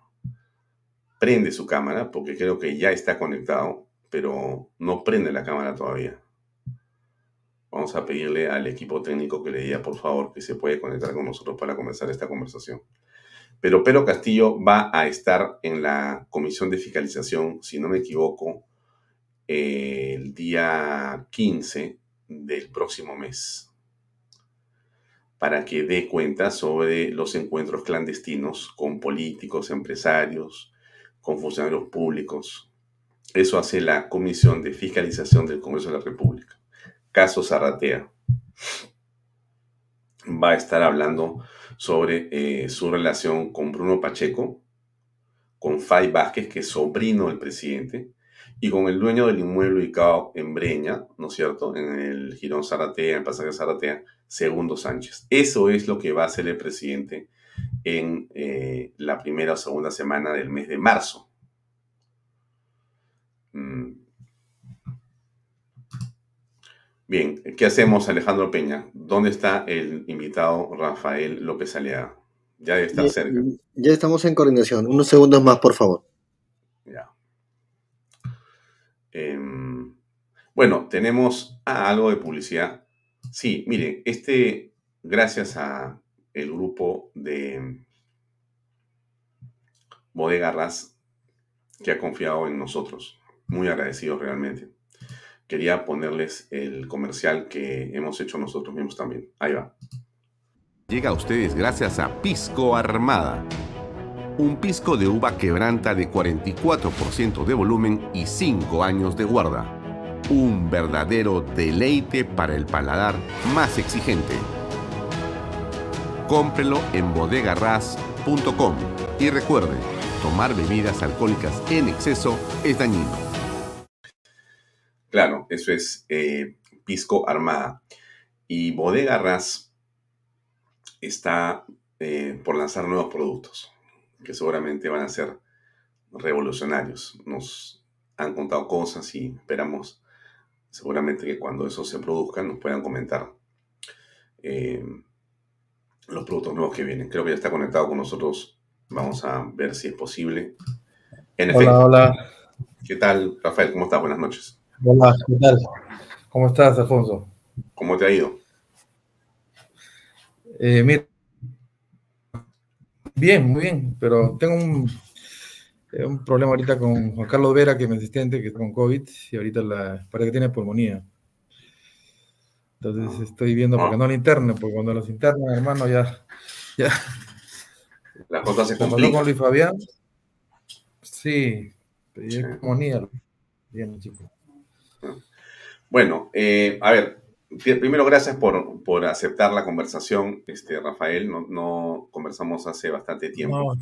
prende su cámara, porque creo que ya está conectado, pero no prende la cámara todavía. Vamos a pedirle al equipo técnico que le diga, por favor, que se puede conectar con nosotros para comenzar esta conversación. Pero Pedro Castillo va a estar en la comisión de fiscalización, si no me equivoco, el día 15 del próximo mes, para que dé cuenta sobre los encuentros clandestinos con políticos, empresarios, con funcionarios públicos. Eso hace la Comisión de Fiscalización del Congreso de la República caso Zarratea. Va a estar hablando sobre eh, su relación con Bruno Pacheco, con Fay Vázquez, que es sobrino del presidente, y con el dueño del inmueble ubicado en Breña, ¿no es cierto? En el Girón Zaratea, en el pasaje Zaratea, Segundo Sánchez. Eso es lo que va a hacer el presidente en eh, la primera o segunda semana del mes de marzo. Mm, Bien, ¿qué hacemos, Alejandro Peña? ¿Dónde está el invitado Rafael López Aliaga? Ya debe estar Ya, cerca. ya estamos en coordinación. Unos segundos más, por favor. Ya. Em, bueno, tenemos ah, algo de publicidad. Sí, mire, este, gracias a el grupo de Bodega Ras que ha confiado en nosotros. Muy agradecidos realmente. Quería ponerles el comercial que hemos hecho nosotros mismos también. Ahí va. Llega a ustedes gracias a Pisco Armada. Un pisco de uva quebranta de 44% de volumen y 5 años de guarda. Un verdadero deleite para el paladar más exigente. Cómprelo en bodegarras.com y recuerde, tomar bebidas alcohólicas en exceso es dañino. Claro, eso es eh, Pisco Armada. Y Bodega Ras está eh, por lanzar nuevos productos que seguramente van a ser revolucionarios. Nos han contado cosas y esperamos seguramente que cuando eso se produzca nos puedan comentar eh, los productos nuevos que vienen. Creo que ya está conectado con nosotros. Vamos a ver si es posible. En Hola, efecto. hola. ¿Qué tal, Rafael? ¿Cómo estás? Buenas noches. Hola, ¿qué tal? ¿Cómo estás, Alfonso? ¿Cómo te ha ido? Eh, mira, bien, muy bien, pero tengo un, eh, un problema ahorita con Juan Carlos Vera, que es mi asistente, que está con COVID, y ahorita la, parece que tiene pulmonía. Entonces estoy viendo porque no lo interno, porque cuando los internan, hermano, ya, ya. Las cosas se complican. con Luis Fabián. Sí, pedí pulmonía. Bien, chico. Bueno, eh, a ver, pri- primero gracias por, por aceptar la conversación, este, Rafael. No, no conversamos hace bastante tiempo. No,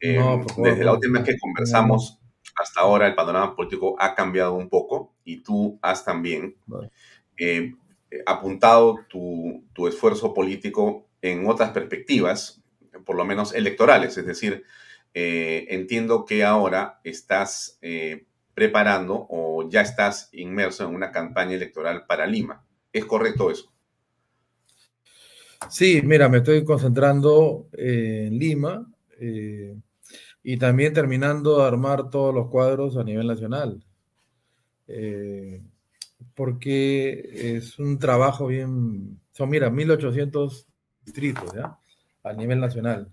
Eh, no, desde la última vez que conversamos hasta ahora, el panorama político ha cambiado un poco y tú has también eh, eh, apuntado tu, tu esfuerzo político en otras perspectivas, por lo menos electorales. Es decir, eh, entiendo que ahora estás eh, preparando o ya estás inmerso en una campaña electoral para Lima. ¿Es correcto eso? Sí, mira, me estoy concentrando eh, en Lima eh, y también terminando de armar todos los cuadros a nivel nacional. Eh, porque es un trabajo bien, son, mira, 1800 distritos, ¿ya? A nivel nacional.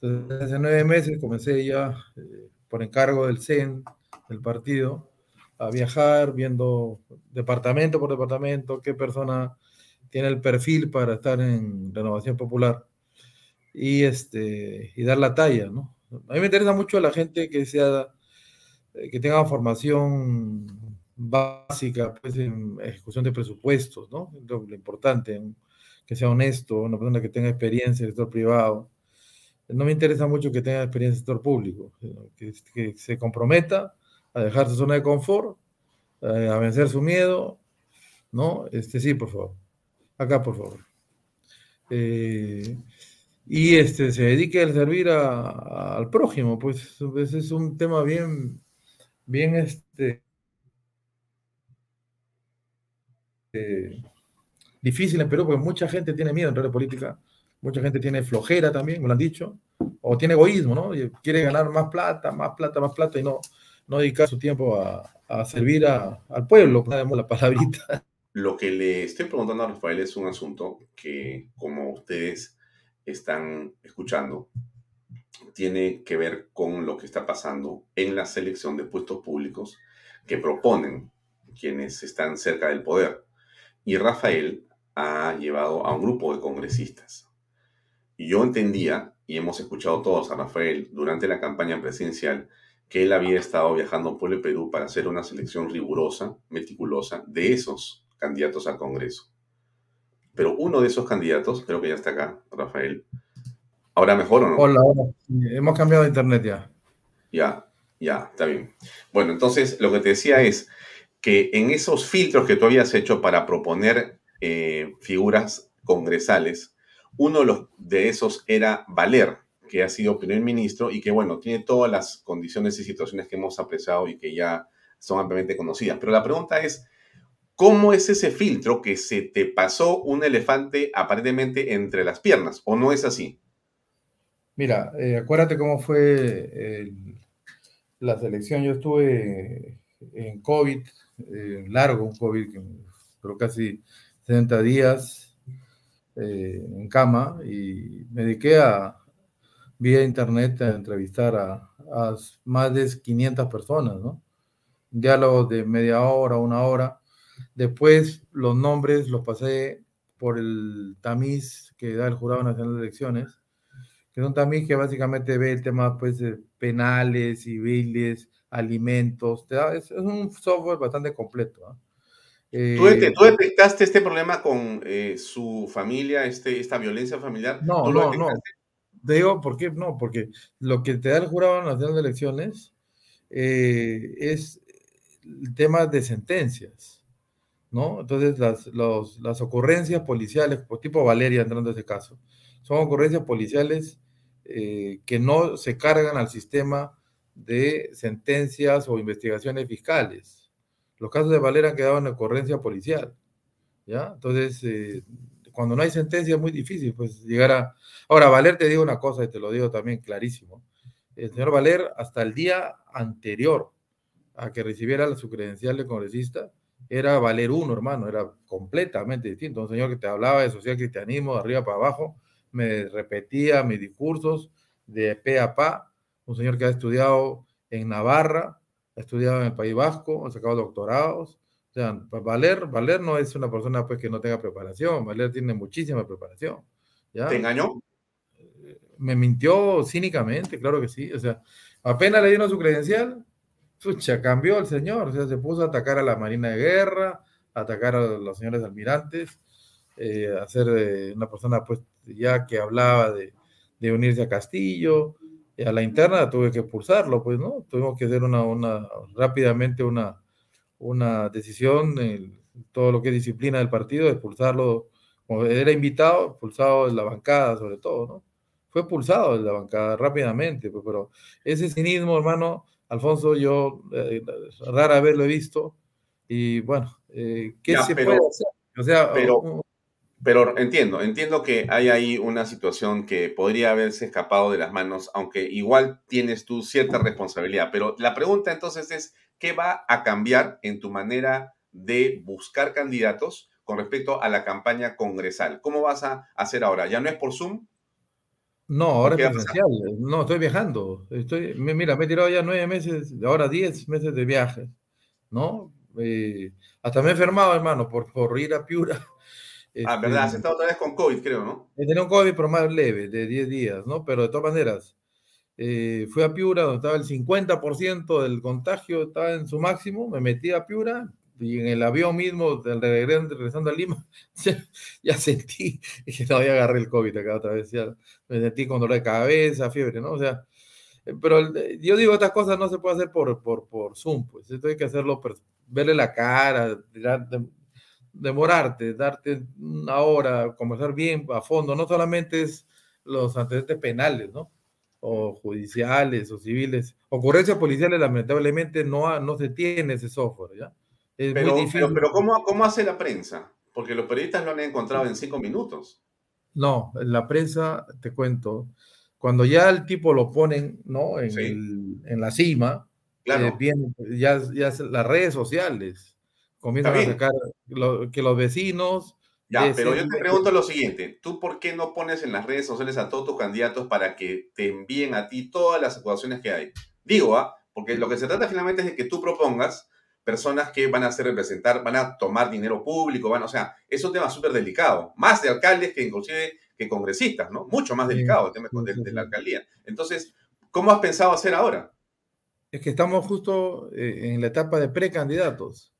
Entonces, hace nueve meses comencé ya, por encargo del CEN, del partido, a viajar viendo departamento por departamento, qué persona tiene el perfil para estar en Renovación Popular y, este, y dar la talla, ¿no? A mí me interesa mucho la gente que sea, eh, que tenga formación básica pues, en ejecución de presupuestos, ¿no? Lo, lo importante, que sea honesto, una persona que tenga experiencia en el sector privado. No me interesa mucho que tenga experiencia en el sector público, que, que se comprometa a dejar su zona de confort, a vencer su miedo, ¿no? Este, sí, por favor. Acá, por favor. Eh, y este, se dedique a servir a- a- al prójimo, pues ese es un tema bien, bien este, eh, difícil en Perú, porque mucha gente tiene miedo en la política, mucha gente tiene flojera también, me lo han dicho, o tiene egoísmo, ¿no? Quiere ganar más plata, más plata, más plata, y no, no dedicar su tiempo a, a servir a- al pueblo, nada más la palabrita. Lo que le estoy preguntando a Rafael es un asunto que, como ustedes están escuchando, tiene que ver con lo que está pasando en la selección de puestos públicos que proponen quienes están cerca del poder. Y Rafael ha llevado a un grupo de congresistas. Y yo entendía, y hemos escuchado todos a Rafael durante la campaña presidencial, que él había estado viajando por el Perú para hacer una selección rigurosa, meticulosa, de esos candidatos al Congreso. Pero uno de esos candidatos, creo que ya está acá, Rafael. ¿Ahora mejor o no? Hola, hola. Hemos cambiado de internet ya. Ya, ya, está bien. Bueno, entonces lo que te decía es que en esos filtros que tú habías hecho para proponer eh, figuras congresales, uno de, los, de esos era Valer, que ha sido primer ministro y que, bueno, tiene todas las condiciones y situaciones que hemos apreciado y que ya son ampliamente conocidas. Pero la pregunta es, ¿Cómo es ese filtro que se te pasó un elefante aparentemente entre las piernas? ¿O no es así? Mira, eh, acuérdate cómo fue la selección. Yo estuve en COVID, eh, largo, un COVID, duró casi 70 días eh, en cama y me dediqué a, vía internet, a entrevistar a, a más de 500 personas, ¿no? Diálogos de media hora, una hora. Después los nombres los pasé por el tamiz que da el Jurado Nacional de Elecciones, que es un tamiz que básicamente ve el tema pues, de penales, civiles, alimentos. te da- es, es un software bastante completo. ¿ah? ¿Tú, dete- Eh, tú detectaste este problema con eh, su familia, este, esta violencia familiar? No, ¿Tú no, no. Te digo, ¿por qué? No, porque lo que te da el Jurado Nacional de Elecciones eh, es el tema de sentencias, ¿no? Entonces, las, las ocurrencias policiales, tipo Valeria entrando a ese caso, son ocurrencias policiales eh, que no se cargan al sistema de sentencias o investigaciones fiscales. Los casos de Valeria han quedado en ocurrencia policial. ¿ya? Entonces, eh, cuando no hay sentencia es muy difícil pues llegar a... Ahora, Valer, te digo una cosa y te lo digo también clarísimo. El señor Valer, hasta el día anterior a que recibiera su credencial de congresista, era Valer uno, hermano, era completamente distinto. Un señor que te hablaba de social cristianismo de arriba para abajo, me repetía mis discursos de pe a pa, un señor que ha estudiado en Navarra, ha estudiado en el País Vasco, ha sacado doctorados, sea, Valer, Valer no es una persona pues que no tenga preparación, Valer tiene muchísima preparación. ¿ya? ¿Te engañó? Me mintió cínicamente, claro que sí. O sea, apenas le dieron su credencial, pucha, cambió el señor. O sea, se puso a atacar a la Marina de Guerra, a atacar a los señores almirantes, eh, a ser eh, una persona pues ya que hablaba de, de unirse a Castillo. Y a la interna tuve que expulsarlo, pues, ¿no? Tuvimos que hacer una, una rápidamente una, una decisión, en todo lo que es disciplina del partido, expulsarlo, como era invitado, expulsado de la bancada sobre todo, ¿no? Fue expulsado de la bancada rápidamente, pues, pero ese cinismo, hermano, Alfonso, yo eh, rara vez lo he visto, y bueno, eh, ¿qué Ya, se pero- puede hacer? O sea, pero- un- Pero entiendo, entiendo que hay ahí una situación que podría haberse escapado de las manos, aunque igual tienes tú cierta responsabilidad. Pero la pregunta entonces es, ¿qué va a cambiar en tu manera de buscar candidatos con respecto a la campaña congresal? ¿Cómo vas a hacer ahora? ¿Ya no es por Zoom? No, ahora ¿Qué es presencial. No, estoy viajando. Estoy, mira, me he tirado ya nueve meses, ahora diez meses de viaje, ¿no? Eh, hasta me he enfermado, hermano, por, por ir a Piura. Ah, Este, ¿verdad? Has estado otra vez con COVID, creo, ¿no? He tenido un COVID, pero más leve, de 10 días, ¿no? Pero de todas maneras, eh, fui a Piura, donde estaba el 50% del contagio, estaba en su máximo, me metí a Piura y en el avión mismo, regresando a Lima, ya, sentí, no, ya agarré el COVID acá otra vez, ya me sentí con dolor de cabeza, fiebre, ¿no? O sea, eh, pero el- yo digo, estas cosas no se puede hacer por, por, por Zoom, pues, esto hay que hacerlo, per- verle la cara, demorarte, darte una hora, conversar bien a fondo, no solamente es los antecedentes penales, ¿no? O judiciales o civiles. Ocurrencias policiales, lamentablemente, no, no se tiene ese software, ¿ya? Es Pero, muy difícil. pero, pero ¿cómo, ¿cómo hace la prensa? Porque los periodistas lo han encontrado en cinco minutos. No, en la prensa, te cuento, cuando ya el tipo lo ponen, ¿no? En, Sí. el- en la cima, Claro. eh, vienen ya, ya las redes sociales comienzan a bien. sacar lo- que los vecinos... Ya, pero yo te pregunto lo siguiente, ¿tú por qué no pones en las redes sociales a todos tus candidatos para que te envíen a ti todas las acusaciones que hay? Digo, ¿ah? Porque lo que se trata finalmente es de que tú propongas personas que van a hacer representar, van a tomar dinero público, van, o sea, es un tema súper delicado, más de alcaldes que inclusive que congresistas, ¿no? Mucho más delicado el tema de, la alcaldía. Entonces, ¿cómo has pensado hacer ahora? Es que estamos justo eh, en la etapa de precandidatos.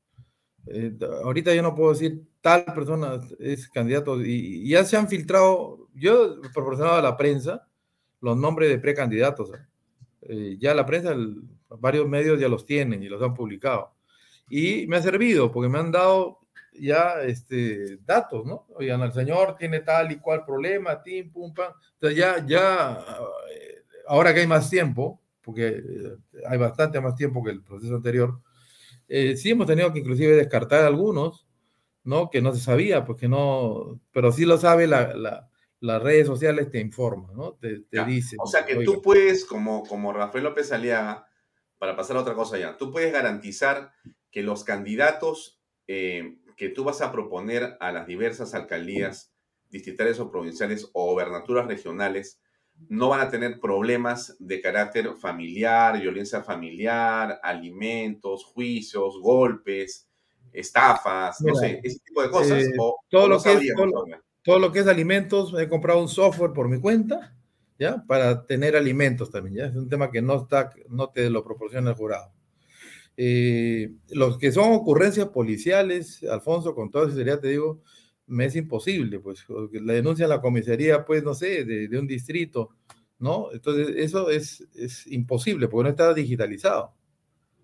Eh, ahorita yo no puedo decir tal persona es candidato y, ya se han filtrado, yo he proporcionado a la prensa los nombres de precandidatos. ¿eh? Eh, ya la prensa, el- varios medios ya los tienen y los han publicado. Y me ha servido porque me han dado ya este, datos, ¿no? Oigan, el señor tiene tal y cual problema, tim, pum, pam. Entonces ya, ya, eh, ahora que hay más tiempo, porque eh, hay bastante más tiempo que el proceso anterior, eh, sí hemos tenido que inclusive descartar algunos ¿no? Que no se sabía, porque no, pero sí lo sabe la, la- las redes sociales te informan, ¿no? Te, te dicen. O sea que "Oiga, tú puedes, como, como Rafael López Aliaga, para pasar a otra cosa ya, tú puedes garantizar que los candidatos eh, que tú vas a proponer a las diversas alcaldías distritales o provinciales o gobernaturas regionales no van a tener problemas de carácter familiar, violencia familiar, alimentos, juicios, golpes, estafas, no sé, ese tipo de cosas. eh, o, todo o lo que es- todo lo que es alimentos, he comprado un software por mi cuenta, ¿ya? Para tener alimentos también, ¿ya? Es un tema que no está, no te lo proporciona el jurado. Eh, los que son ocurrencias policiales, Alfonso, con toda sinceridad te digo, me es imposible, pues, la denuncia en la comisaría, pues, no sé, de, de un distrito, ¿no? Entonces, eso es, es imposible, porque no está digitalizado.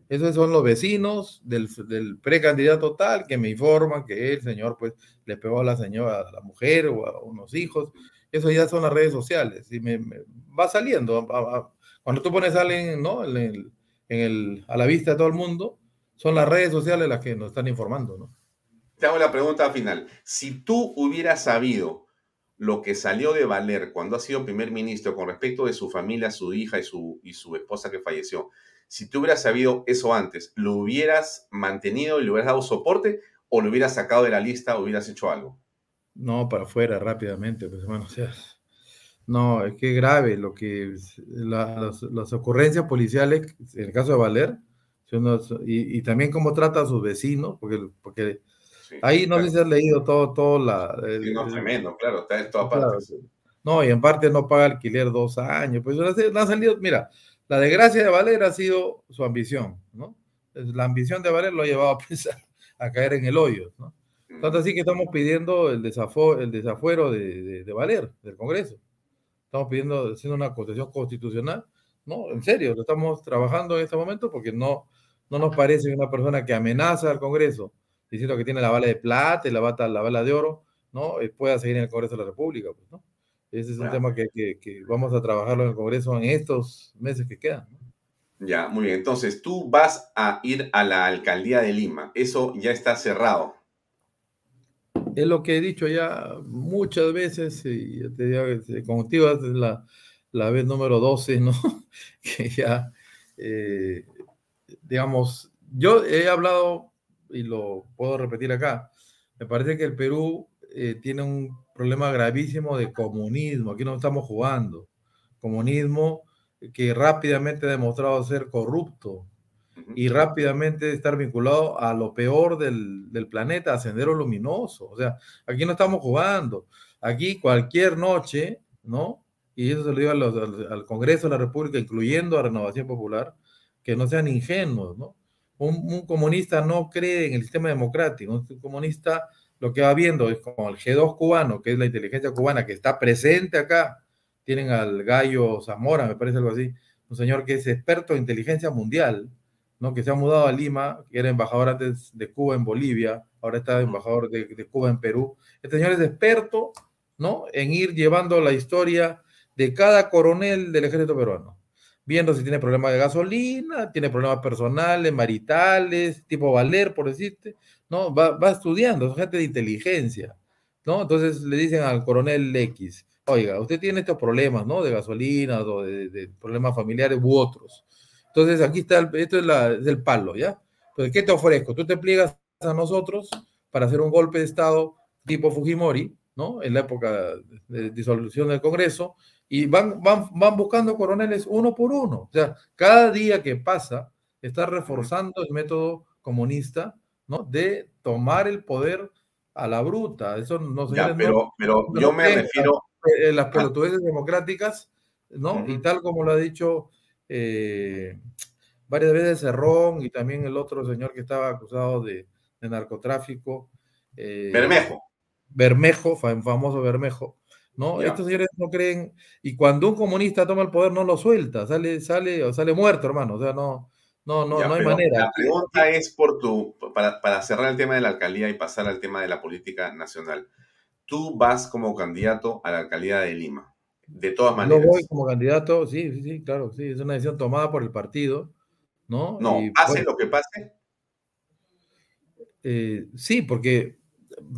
Esos son los vecinos del, del precandidato tal que me informan que el señor pues le pegó a la señora, a la mujer o a unos hijos. Eso ya son las redes sociales y me, me- va saliendo. cuando tú pones a alguien ¿no? en el- en el- a la vista de todo el mundo, son las redes sociales las que nos están informando. ¿no? Te hago la pregunta final. Si tú hubieras sabido lo que salió de Valer cuando ha sido primer ministro con respecto de su familia, su hija y su, y su esposa que falleció, si tú hubieras sabido eso antes, ¿lo hubieras mantenido y le hubieras dado soporte o lo hubieras sacado de la lista o hubieras hecho algo? No, para afuera rápidamente, pues hermano, o sea, no, es que grave lo que la- las, las ocurrencias policiales, en el caso de Valer, y, y también cómo trata a sus vecinos, porque, porque ahí no sé si has leído todo, todo la... el- Sí, no, tremendo, claro, está en todas Claro, partes. no, y en parte no paga alquiler dos años. Pues no ha- salido, mira, la desgracia de Valer ha sido su ambición, ¿no? La ambición de Valer lo ha llevado a, a caer en el hoyo, ¿no? Tanto así que estamos pidiendo el, desafo- el desafuero de, de- de Valer, del Congreso. Estamos pidiendo, haciendo una concesión constitucional, ¿no? En serio, lo estamos trabajando en este momento porque no, no nos parece una persona que amenaza al Congreso diciendo que tiene la bala de plata y la, bata, la bala de oro, ¿no? Eh, pueda seguir en el Congreso de la República, pues, ¿no? Ese es un Claro. tema que, que- que vamos a trabajarlo en el Congreso en estos meses que quedan. ¿no? Ya, muy bien. Entonces, tú vas a ir a la alcaldía de Lima. Eso ya está cerrado. Es lo que he dicho ya muchas veces, y ya te digo, este, contigo es la, la vez número 12, ¿no? que ya, eh, digamos, yo he hablado, y lo puedo repetir acá, me parece que el Perú eh, tiene un problema gravísimo de comunismo, aquí no estamos jugando, comunismo que rápidamente ha demostrado ser corrupto, y rápidamente estar vinculado a lo peor del, del planeta, a Sendero Luminoso. O sea, aquí no estamos jugando. Aquí cualquier noche, ¿no? Y eso se lo digo al, al Congreso de la República, incluyendo a Renovación Popular, que no sean ingenuos, ¿no? Un, un comunista no cree en el sistema democrático. Un comunista lo que va viendo es como el G2 cubano, que es la inteligencia cubana, que está presente acá. Tienen al Gallo Zamora, me parece algo así, un señor que es experto en inteligencia mundial, ¿no? que se ha mudado a Lima, que era embajador antes de Cuba en Bolivia, ahora está embajador de, de Cuba en Perú. Este señor es experto ¿no? en ir llevando la historia de cada coronel del ejército peruano, viendo si tiene problemas de gasolina, tiene problemas personales, maritales, tipo Valer, por decirte, ¿no? Va, va estudiando, es gente de inteligencia, ¿no? Entonces le dicen al coronel X, oiga, usted tiene estos problemas, ¿no? De gasolina o de, de problemas familiares u otros. Entonces aquí está, el- esto es, la- es el palo, ¿ya? Entonces, ¿qué te ofrezco? Tú te pliegas a nosotros para hacer un golpe de Estado tipo Fujimori, ¿no? En la época de disolución del Congreso, y van, van, van buscando coroneles uno por uno. O sea, cada día que pasa está reforzando el método comunista, ¿no? De tomar el poder a la bruta. Eso no Ya, señores, pero, pero yo me refiero. Eh, las pelotudeces democráticas, ¿no? Y tal como lo ha dicho eh, varias veces Cerrón y también el otro señor que estaba acusado de, de narcotráfico. eh, Bermejo. Bermejo, fam- famoso Bermejo. ¿No? Estos señores no creen, y cuando un comunista toma el poder no lo suelta, sale, sale, o sale muerto, hermano. O sea, no, no, no, Ya, no hay manera. La pregunta es por tu, para, para cerrar el tema de la alcaldía y pasar al tema de la política nacional. Tú vas como candidato a la alcaldía de Lima. De todas Yo maneras. voy como candidato, sí, sí, sí, claro, sí, es una decisión tomada por el partido, ¿no? No, Y, pase lo que pase. eh, sí, porque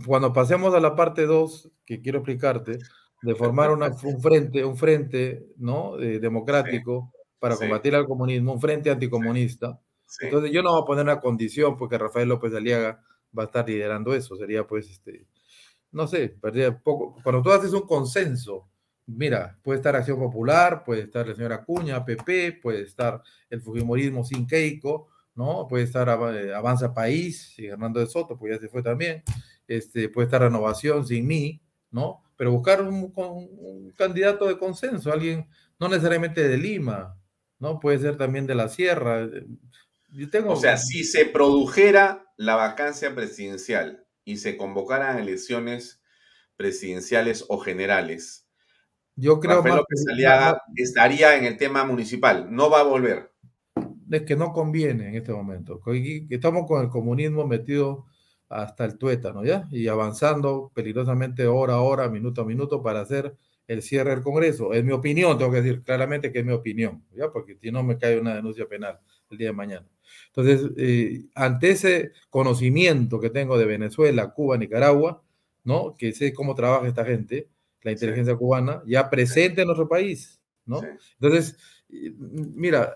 cuando pasemos a la parte 2, que quiero explicarte, de formar una, un frente, un frente ¿no? Eh, democrático para sí. combatir al comunismo, un frente anticomunista. Sí. Entonces yo no voy a poner una condición porque Rafael López Aliaga va a estar liderando eso. Sería pues, este, no sé, perdría poco. Cuando tú haces un consenso, mira, puede estar Acción Popular, puede estar la señora Acuña, PP, puede estar el Fujimorismo sin Keiko, ¿no? Puede estar eh, Avanza País, y Hernando de Soto, pues ya se fue también. Este, puede estar Renovación sin mí, ¿no? Pero buscar un, un, un candidato de consenso, alguien no necesariamente de Lima, ¿no? Puede ser también de la Sierra. Yo tengo... O sea, si se produjera la vacancia presidencial y se convocaran elecciones presidenciales o generales, yo creo Rafael López que- Aliaga estaría en el tema municipal, no va a volver. es que no conviene en este momento. Estamos con el comunismo metido hasta el tuétano, ¿ya? Y avanzando peligrosamente hora a hora, minuto a minuto para hacer el cierre del Congreso. Es mi opinión, tengo que decir claramente que es mi opinión, ¿ya? Porque si no me cae una denuncia penal el día de mañana. Entonces, eh, ante ese conocimiento que tengo de Venezuela, Cuba, Nicaragua, ¿no? Que sé cómo trabaja esta gente, la inteligencia cubana, ya presente en nuestro país, ¿no? Entonces, eh, mira,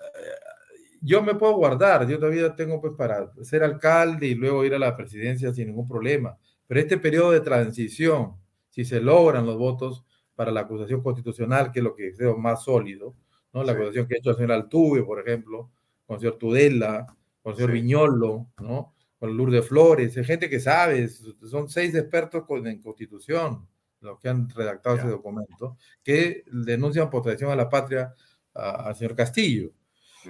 yo me puedo guardar, yo todavía tengo pues para ser alcalde y luego ir a la presidencia sin ningún problema, pero este periodo de transición, si se logran los votos para la acusación constitucional, que es lo que creo más sólido, ¿no? La Sí. acusación que ha hecho el señor Altuve, por ejemplo, con el señor Tudela, con el señor Sí. Viñolo, ¿no? Con Lourdes Flores, hay gente que sabe, son seis expertos en constitución, los que han redactado ese documento, que denuncian por traición a la patria al señor Castillo.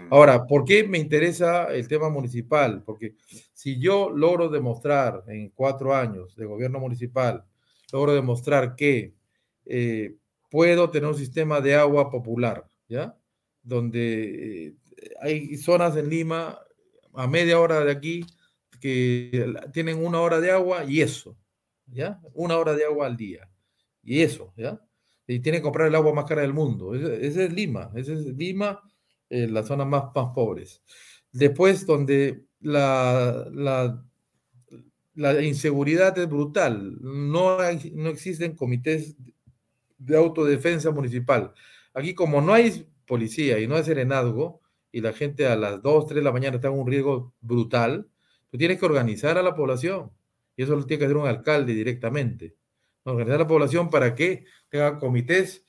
Ahora, ¿por qué me interesa el tema municipal? Porque si yo logro demostrar en cuatro años de gobierno municipal, logro demostrar que eh, puedo tener un sistema de agua popular, ¿ya? Donde eh, hay zonas en Lima a media hora de aquí que tienen una hora de agua y eso, ¿ya? Una hora de agua al día. Y eso, ¿ya? Y tienen que comprar el agua más cara del mundo. Ese es Lima, ese es Lima, eh, las zonas más, más pobres. Después, donde la, la, inseguridad es brutal, no, hay- no existen comités de autodefensa municipal. Aquí, como no hay policía y no hay serenazgo, y la gente a las 2, 3 de la mañana está en un riesgo brutal, tú tienes que organizar a la población. Y eso lo tiene que hacer un alcalde directamente. Organizar a la población para que tenga comités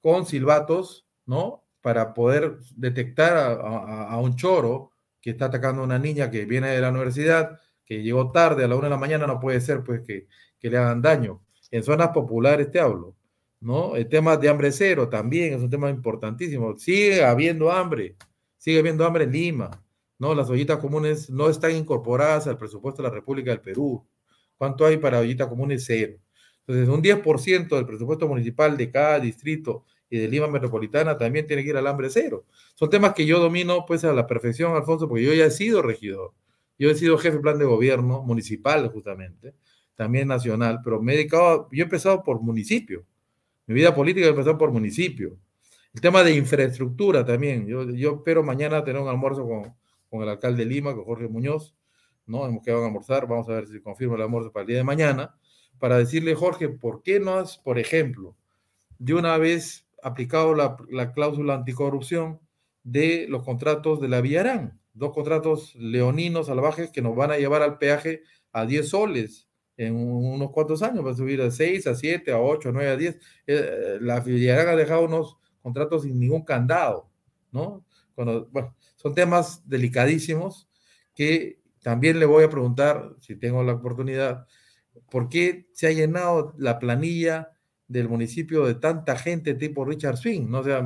con silbatos, ¿no? Para poder detectar a, un choro que está atacando a una niña que viene de la universidad, que llegó tarde a la una de la mañana, no puede ser pues que, que le hagan daño. En zonas populares te hablo, ¿no? El tema de hambre cero también es un tema importantísimo. Sigue habiendo hambre, sigue habiendo hambre en Lima, ¿no? Las ollitas comunes no están incorporadas al presupuesto de la República del Perú. ¿Cuánto hay para ollitas comunes? Cero. Entonces, un 10% del presupuesto municipal de cada distrito y de Lima Metropolitana también tiene que ir al hambre cero. Son temas que yo domino pues a la perfección, Alfonso, porque yo ya he sido regidor. Yo he sido jefe de plan de gobierno municipal, justamente, también nacional, pero me he dedicado, yo he empezado por municipio. Mi vida política ha empezado por municipio. El tema de infraestructura también. Yo, yo espero mañana tener un almuerzo con, con el alcalde de Lima, con Jorge Muñoz, ¿no? Hemos quedado a almorzar, vamos a ver si confirma el almuerzo para el día de mañana, para decirle, Jorge, ¿por qué no has, por ejemplo, de una vez aplicado la, la cláusula anticorrupción de los contratos de la Villarán? Dos contratos leoninos salvajes que nos van a llevar al peaje a 10 soles en unos cuantos años, va a subir a 6, a 7, a 8, a 9, a 10. Eh, la Villarán ha dejado unos contratos sin ningún candado, ¿no? Cuando, bueno, son temas delicadísimos que también le voy a preguntar, si tengo la oportunidad, ¿por qué se ha llenado la planilla del municipio de tanta gente tipo Richard Swing? ¿no? O sea,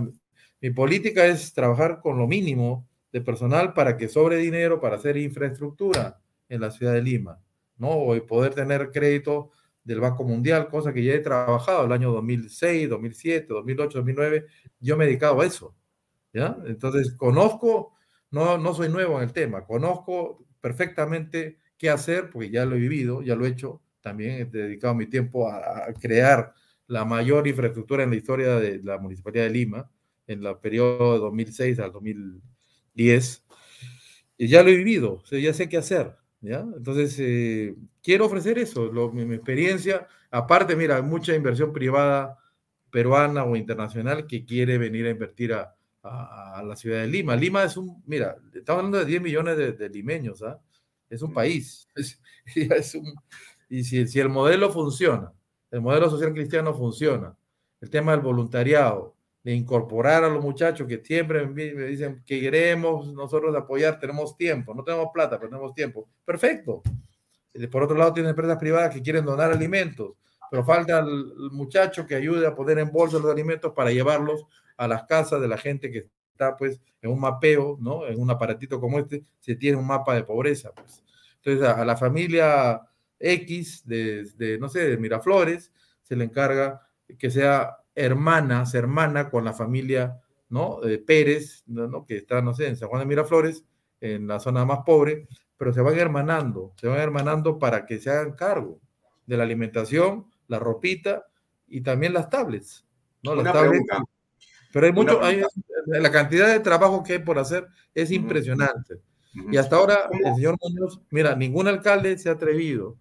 mi política es trabajar con lo mínimo de personal para que sobre dinero para hacer infraestructura en la ciudad de Lima, ¿no? O poder tener crédito del Banco Mundial, cosa que ya he trabajado el año 2006, 2007, 2008, 2009, yo me he dedicado a eso, ¿ya? Entonces, conozco, no, no soy nuevo en el tema, conozco perfectamente qué hacer, porque ya lo he vivido, ya lo he hecho, también he dedicado mi tiempo a, a crear la mayor infraestructura en la historia de la Municipalidad de Lima, en el periodo de 2006 al 2010, y ya lo he vivido, o sea, ya sé qué hacer, ¿ya? Entonces, eh, quiero ofrecer eso, lo- mi, mi experiencia. Aparte, mira, hay mucha inversión privada peruana o internacional que quiere venir a invertir a, a- a la ciudad de Lima. Lima es un, mira, estamos hablando de 10 millones de, de limeños, ¿ah? Es un país. Es- es un- y si, si el modelo funciona, el modelo social cristiano funciona, el tema del voluntariado, de incorporar a los muchachos que siempre me dicen que queremos nosotros apoyar, tenemos tiempo, no tenemos plata, pero tenemos tiempo. Perfecto. Por otro lado, tienen empresas privadas que quieren donar alimentos, pero falta el, muchacho que ayude a poner en bolsa los alimentos para llevarlos a las casas de la gente que está pues en un mapeo, ¿no? En un aparatito como este, se tiene un mapa de pobreza, pues. Entonces, a la familia X de, de, no sé, de Miraflores, se le encarga que sea hermana, se hermana con la familia, ¿no? De Pérez, ¿no? Que está, no sé, en San Juan de Miraflores, en la zona más pobre, pero se van hermanando, se van hermanando para que se hagan cargo de la alimentación, la ropita y también las tablets, ¿no? Las Una tablets. pregunta. Pero hay mucho, hay- la cantidad de trabajo que hay por hacer es impresionante. Y hasta ahora, el señor Muñoz, mira, ningún alcalde se ha atrevido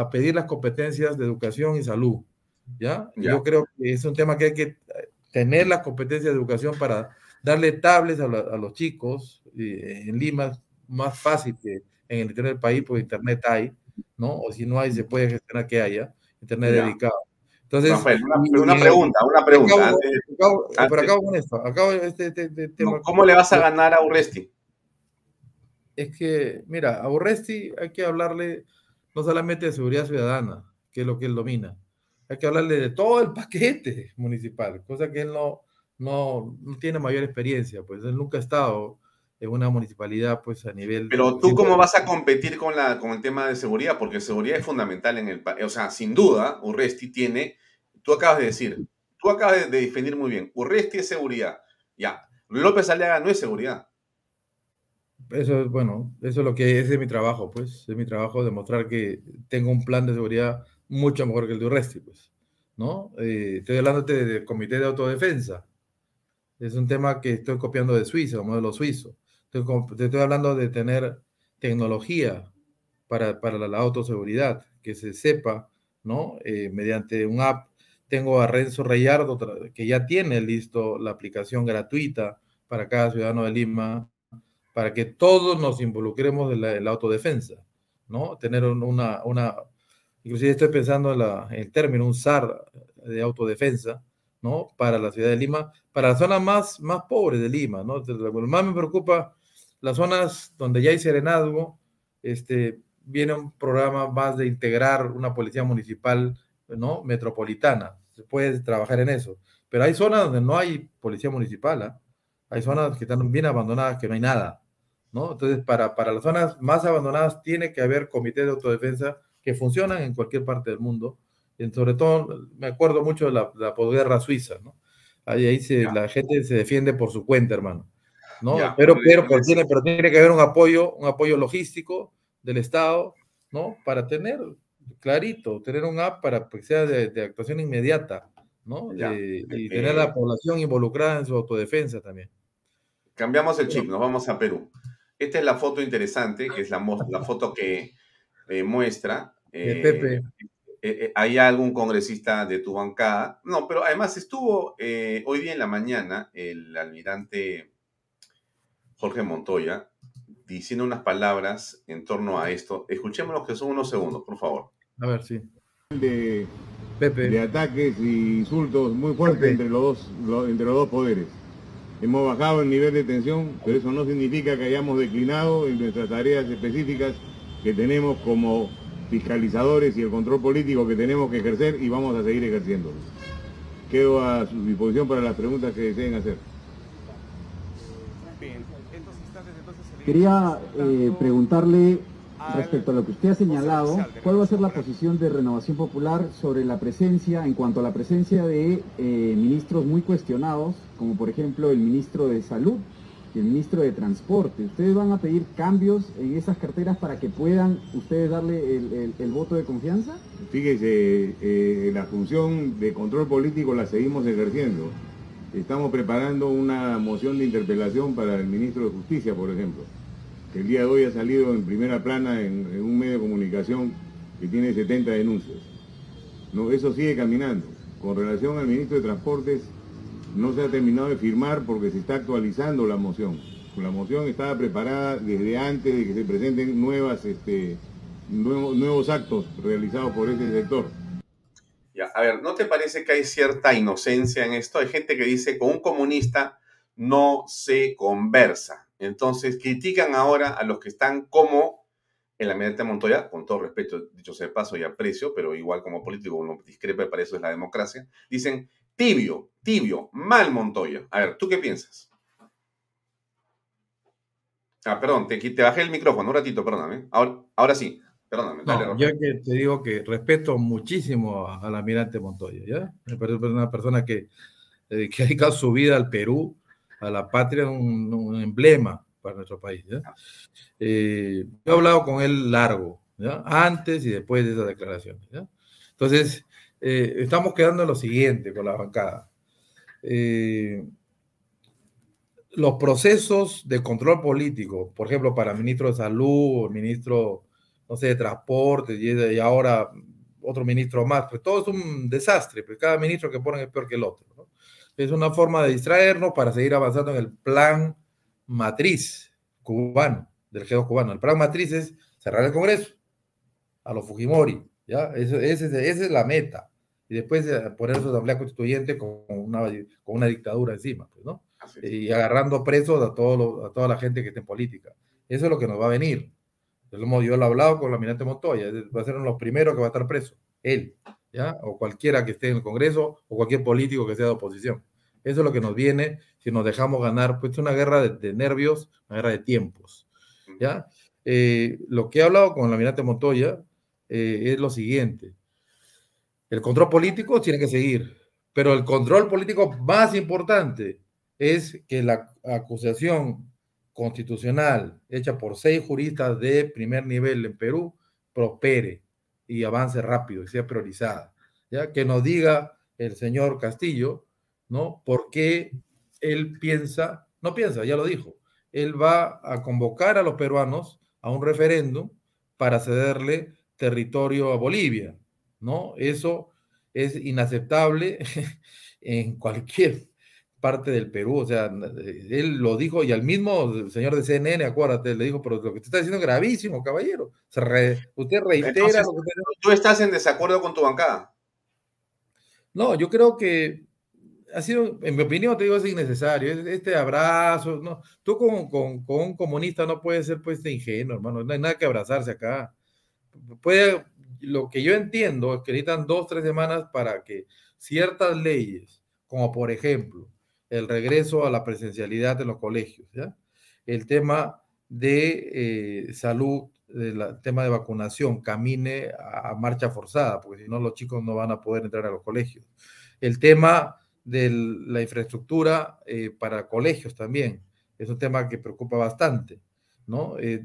a pedir las competencias de educación y salud. ¿ya? Ya. Yo creo que es un tema que hay que eh, tener las competencias de educación para darle tablets a, la- a los chicos. eh, en Lima es más fácil que en el interior del país, porque internet hay, ¿no? O si no hay, se puede gestionar que haya internet Ya. dedicado. Entonces, Rafael, una, y- una y- pregunta, una pregunta. acabo- antes pero acabo con esto, acabo este, este- este tema. ¿Cómo le vas a ganar a Urresti? Es que, mira, a Urresti hay que hablarle no solamente de seguridad ciudadana, que es lo que él domina, hay que hablarle de todo el paquete municipal, cosa que él no, no, no tiene mayor experiencia, pues él nunca ha estado en una municipalidad pues a nivel... Pero tú cómo vas a competir con, la, con el tema de seguridad, porque seguridad es fundamental en el país. O sea, sin duda, Urresti tiene, tú acabas de decir, tú acabas de, de definir muy bien, Urresti es seguridad. Ya, López Aliaga no es seguridad. Eso es, bueno, eso es lo que es mi trabajo, pues, es mi trabajo demostrar que tengo un plan de seguridad mucho mejor que el de Urresti, pues, ¿no? Eh, estoy hablando del comité de autodefensa, es un tema que estoy copiando de Suiza, un modelo suizo. Estoy, te estoy hablando de tener tecnología para, para la, la autoseguridad, que se sepa, ¿no? Eh, mediante un app. Tengo a Renzo Reyardo, que ya tiene listo la aplicación gratuita para cada ciudadano de Lima, para que todos nos involucremos en la, en la autodefensa, ¿no? Tener un- una, una, inclusive estoy pensando en, la- el término, un SAR de autodefensa, ¿no? Para la ciudad de Lima, para las zonas más, más pobres de Lima, ¿no? Lo más me preocupa, las zonas donde ya hay serenazgo, este, viene un programa más de integrar una policía municipal, ¿no? Metropolitana, se puede trabajar en eso, pero hay zonas donde no hay policía municipal, ¿ah? Hay zonas que están bien abandonadas, que no hay nada, ¿no? Entonces, para, para las zonas más abandonadas tiene que haber comités de autodefensa que funcionan en cualquier parte del mundo. Y sobre todo, me acuerdo mucho de la, la posguerra suiza, ¿no? Ahí, ahí se- la gente se defiende por su cuenta, hermano. ¿no? Ya, pero, pero tiene, pero tiene que haber un apoyo, un apoyo logístico del Estado, ¿no? Para tener clarito, tener un app para que sea de, de actuación inmediata, ¿no? Ya. De- y Eh, tener la población involucrada en su autodefensa también. Cambiamos el chip, nos vamos a Perú. Esta es la foto interesante, que es la, la foto que eh, muestra. De eh, Pepe. eh, eh, ¿Hay algún congresista de tu bancada? No, pero además estuvo eh, hoy día en la mañana el almirante Jorge Montoya diciendo unas palabras en torno a esto. Escuchémonos que son unos segundos, por favor. A ver, sí. de, Pepe. de ataques y insultos muy fuertes entre los, dos, entre los dos poderes. Hemos bajado el nivel de tensión, pero eso no significa que hayamos declinado en nuestras tareas específicas que tenemos como fiscalizadores y el control político que tenemos que ejercer y vamos a seguir ejerciendo. Quedo a su disposición para las preguntas que deseen hacer. Quería eh, preguntarle respecto a lo que usted ha señalado, ¿cuál va a ser la posición de Renovación Popular sobre la presencia, en cuanto a la presencia de eh, ministros muy cuestionados, como por ejemplo el ministro de Salud y el ministro de Transporte? ¿Ustedes van a pedir cambios en esas carteras para que puedan ustedes darle el, el- voto de confianza? Fíjese, eh, la función de control político la seguimos ejerciendo. Estamos preparando una moción de interpelación para el ministro de Justicia, por ejemplo, El día de hoy ha salido en primera plana en, en un medio de comunicación que tiene 70 denuncias. No, eso sigue caminando. Con relación al ministro de Transportes, no se ha terminado de firmar porque se está actualizando la moción. La moción estaba preparada desde antes de que se presenten nuevas, este, nuevos, actos realizados por ese sector. Ya, a ver, ¿no te parece que hay cierta inocencia en esto? Hay gente que dice con un comunista no se conversa. Entonces critican ahora a los que están como el almirante Montoya, con todo respeto, dicho sea de paso y aprecio, pero igual como político uno discrepa, para eso es la democracia, dicen tibio, tibio, mal Montoya. A ver, ¿tú qué piensas? Ah, perdón, te, te bajé el micrófono un ratito, perdóname. Ahora, ahora sí, perdóname. Dale, No, yo que te digo que respeto muchísimo al almirante Montoya, ¿ya? Me parece una persona que, eh, que ha dedicado su vida al Perú, a la patria, un, un emblema para nuestro país, ¿ya? Eh, yo he hablado con él largo, ¿ya? Antes y después de esas declaraciones, ¿ya? Entonces, eh, estamos quedando en lo siguiente con la bancada. Eh, los procesos de control político, por ejemplo, para ministro de salud, ministro, no sé, de transporte, y, ahora otro ministro más, pues todo es un desastre, pues cada ministro que ponen es peor que el otro. ¿no? Es una forma de distraernos para seguir avanzando en el plan matriz cubano, del G2 cubano. El plan matriz es cerrar el Congreso a los Fujimori, ¿ya? Esa es la meta. Y después poner su asamblea constituyente con una, con una dictadura encima, pues, ¿no? y agarrando presos a, todos los- a toda la gente que esté en política. Eso es lo que nos va a venir. Yo lo, lo he hablado con el almirante Montoya, va a ser uno de los primeros que va a estar preso, él, ¿ya? O cualquiera que esté en el Congreso o cualquier político que sea de oposición. Eso es lo que nos viene si nos dejamos ganar, pues es una guerra de, de nervios, una guerra de tiempos, ¿ya? Eh, lo que he hablado con el almirante Montoya eh, es lo siguiente. El control político tiene que seguir, pero el control político más importante es que la acusación constitucional hecha por seis juristas de primer nivel en Perú prospere y avance rápido y sea priorizada. ¿ya? Que nos diga el señor Castillo, ¿no? ¿Por qué él piensa, no piensa, ya lo dijo, él va a convocar a los peruanos a un referéndum para cederle territorio a Bolivia, ¿no? Eso es inaceptable en cualquier parte del Perú, o sea, él lo dijo y al mismo señor de CNN, acuérdate, le dijo, pero lo que usted está diciendo es gravísimo, caballero. Se re- usted reitera Entonces, lo que usted- ¿Tú estás en desacuerdo con tu bancada? No, yo creo que ha sido, en mi opinión, te digo, es innecesario. es- Este abrazo, no. Tú con, con- con un comunista no puedes ser pues ingenuo, hermano. No hay nada que abrazarse acá. Puede, lo que yo entiendo es que necesitan dos, tres semanas para que ciertas leyes, como por ejemplo el regreso a la presencialidad en los colegios, el tema de eh, salud, el tema de vacunación, camine a, marcha forzada, porque si no los chicos no van a poder entrar a los colegios. El tema de la infraestructura eh, para colegios también, es un tema que preocupa bastante, ¿no? Eh,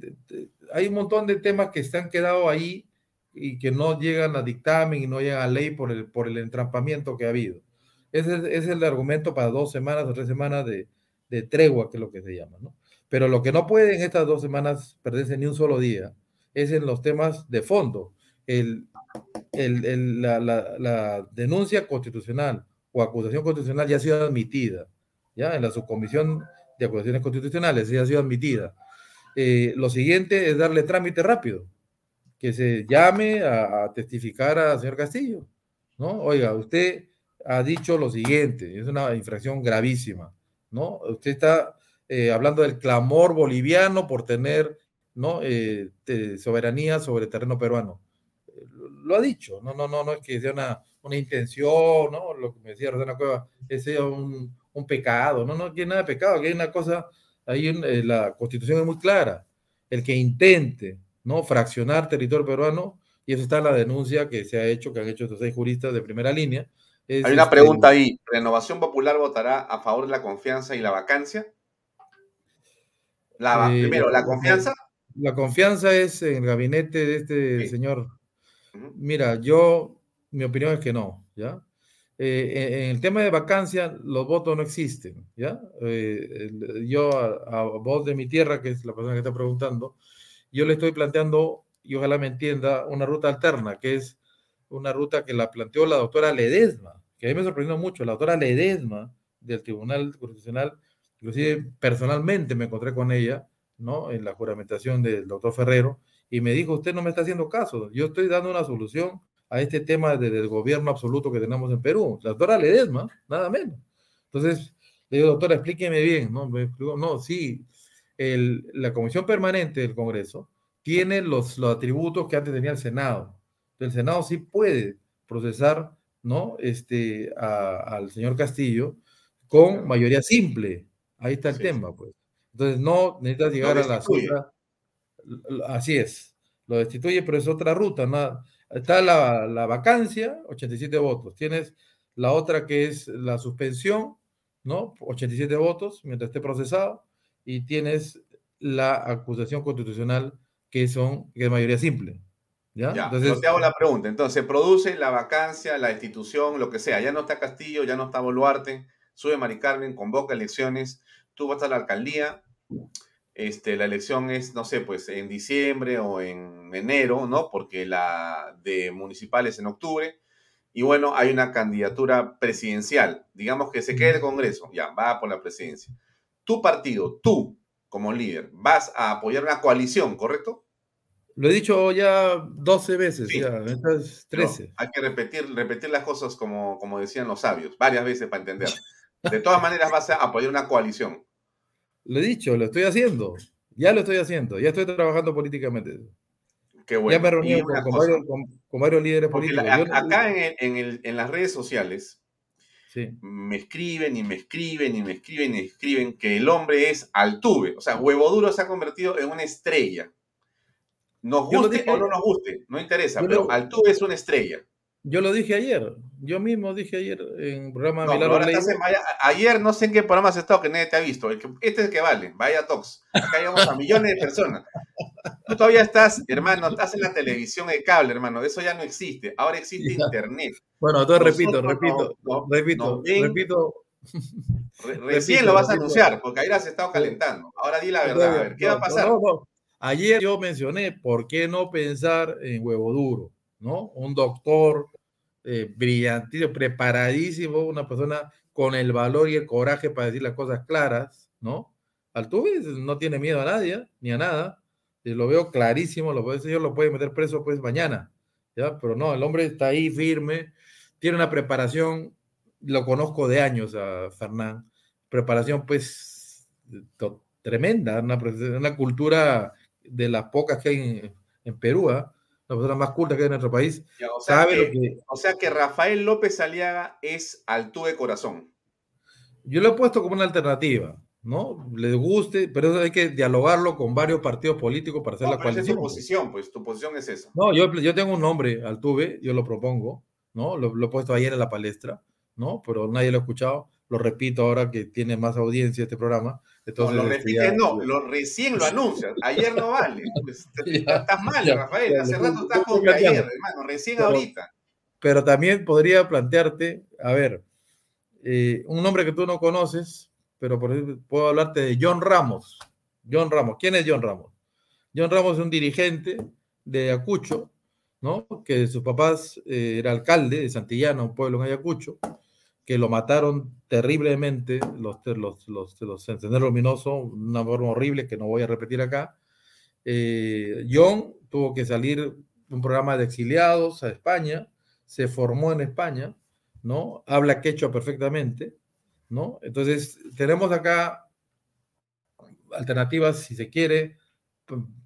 hay un montón de temas que se han quedado ahí y que no llegan a dictamen y no llegan a ley por el, por el entrampamiento que ha habido. Ese es, el argumento para dos semanas o tres semanas de, de tregua, que es lo que se llama, ¿no? Pero lo que no puede en estas dos semanas perderse ni un solo día es en los temas de fondo. El, el- el- la, la- la denuncia constitucional o acusación constitucional ya ha sido admitida, ya en la subcomisión de acusaciones constitucionales ya ha sido admitida. Eh, lo siguiente es darle trámite rápido, que se llame a, a testificar al señor Castillo, ¿no? Oiga, usted ha dicho lo siguiente, es una infracción gravísima, ¿no? Usted está eh, hablando del clamor boliviano por tener, ¿no? Eh, te- soberanía sobre terreno peruano. Eh, Lo, ha dicho, no, no, no, no es que sea una, una intención, ¿no? Lo que me decía Rosana Cueva, es sea un, un pecado, no, no hay nada de pecado, aquí hay una cosa, ahí en, eh, la constitución es muy clara, el que intente, ¿no? Fraccionar territorio peruano, y eso está en la denuncia que se ha hecho, que han hecho estos seis juristas de primera línea. es, Hay una este, pregunta ahí. ¿Renovación Popular votará a favor de la confianza y la vacancia? La, Eh, primero, ¿la la- confianza? La confianza es en el gabinete de este señor. Mira, yo, mi opinión es que no, ¿ya? eh, en el tema de vacancia, los votos no existen, ¿ya? Eh, yo a, a, voz de mi tierra, que es la persona que está preguntando, yo le estoy planteando, y ojalá me entienda, una ruta alterna, que es una ruta que la planteó la doctora Ledesma, que a mí me sorprendió mucho, la doctora Ledesma del Tribunal Constitucional, inclusive personalmente me encontré con ella, ¿no? En la juramentación del doctor Ferrero, y me dijo, usted no me está haciendo caso, yo estoy dando una solución a este tema de, del gobierno absoluto que tenemos en Perú. La doctora Ledesma, nada menos. Entonces, le digo, doctora, explíqueme bien. No, me explico, no sí, el, la Comisión Permanente del Congreso tiene los, los atributos que antes tenía el Senado. El Senado sí puede procesar ¿no? este, a, al señor Castillo con mayoría simple. Ahí está el sí, tema, pues. Entonces, no necesitas llegar a la cifra. Así es. Lo destituye, pero es otra ruta. Nada Está la, la, vacancia, 87 votos. Tienes la otra que es la suspensión, ¿no? 87 votos mientras esté procesado. Y tienes la acusación constitucional que son que es mayoría simple. ¿Ya? ya Entonces, te hago la pregunta. Entonces, se produce la vacancia, la destitución, lo que sea. Ya no está Castillo, ya no está Boluarte, sube Mari Carmen, convoca elecciones, tú vas a la alcaldía, este, la elección es, no sé, pues en diciembre o en enero, ¿no? Porque la de municipales en octubre. Y bueno, hay una candidatura presidencial. Digamos que se quede el Congreso, ya, va por la presidencia. Tu partido, tú, como líder, vas a apoyar una coalición, ¿correcto? Lo he dicho ya 12 veces, sí. ya, estas 13. No, hay que repetir, repetir las cosas como, como decían los sabios, varias veces para entender. De todas maneras, vas a apoyar una coalición. Lo he dicho, lo estoy haciendo. Ya lo estoy haciendo. Ya estoy trabajando políticamente. Qué bueno. Ya me reuní con, con, varios, con, con, varios, líderes Porque políticos. La, acá en, el, en, el, en, las redes sociales sí. me escriben y me escriben y me escriben y me escriben que el hombre es Altuve. O sea, Huevo Duro se ha convertido en una estrella. Nos guste dije, o no nos guste, no interesa, pero lo, Altuve es una estrella. Yo lo dije ayer, yo mismo dije ayer en un programa no, Milagro en, Ayer no sé en qué programa has estado que nadie te ha visto. El que, este es el que vale, vaya Tox. Acá llegamos a millones de personas. Tú todavía estás, hermano, estás en la televisión de cable, hermano. Eso ya no existe. Ahora existe ya. internet. Bueno, entonces repito, repito, no, repito, ven, repito. Re, recién repito, lo vas a anunciar, porque ayer has estado calentando. Ahora di la verdad, a ver, ¿qué va a pasar? Ayer yo mencioné, ¿por qué no pensar en huevo duro? ¿No? Un doctor eh, brillante, preparadísimo, una persona con el valor y el coraje para decir las cosas claras, ¿no? Altuve no tiene miedo a nadie, ni a nada, lo veo clarísimo, lo puede, lo puede meter preso pues mañana, ¿ya? Pero no, el hombre está ahí firme, tiene una preparación, lo conozco de años a Fernán, preparación pues tremenda, una, una, cultura de las pocas que hay en, Perú, ¿eh? La persona más culta que hay en nuestro país, ya, o sea sabe que, lo que... O sea que Rafael López Aliaga es Altuve Corazón. Yo lo he puesto como una alternativa, ¿no? Le guste, pero hay que dialogarlo con varios partidos políticos para hacer no, la coalición. Esa es tu posición, pues tu posición es esa. No, yo, yo tengo un nombre, Altuve, yo lo propongo, ¿no? Lo, lo he puesto ayer en la palestra, ¿no? Pero nadie lo ha escuchado. Lo repito ahora que tiene más audiencia este programa. Entonces, no, lo ya, no, lo recién lo anuncias. Ayer no vale. Pues, ya, estás mal, ya, Rafael. Hace rato estás con ayer, hermano. Recién pero, ahorita. Pero también podría plantearte, a ver, eh, un nombre que tú no conoces, pero por ejemplo, puedo hablarte de John Ramos. John Ramos. ¿Quién es John Ramos? John Ramos es un dirigente de Ayacucho, ¿no? Que sus papás eh, era alcalde de Santillana, un pueblo en Ayacucho que lo mataron terriblemente, los, los, los, los Centeneros Luminosos, una forma horrible que no voy a repetir acá. Eh, John tuvo que salir un programa de exiliados a España, se formó en España, ¿no? Habla quechua perfectamente, ¿no? Entonces, tenemos acá alternativas, si se quiere,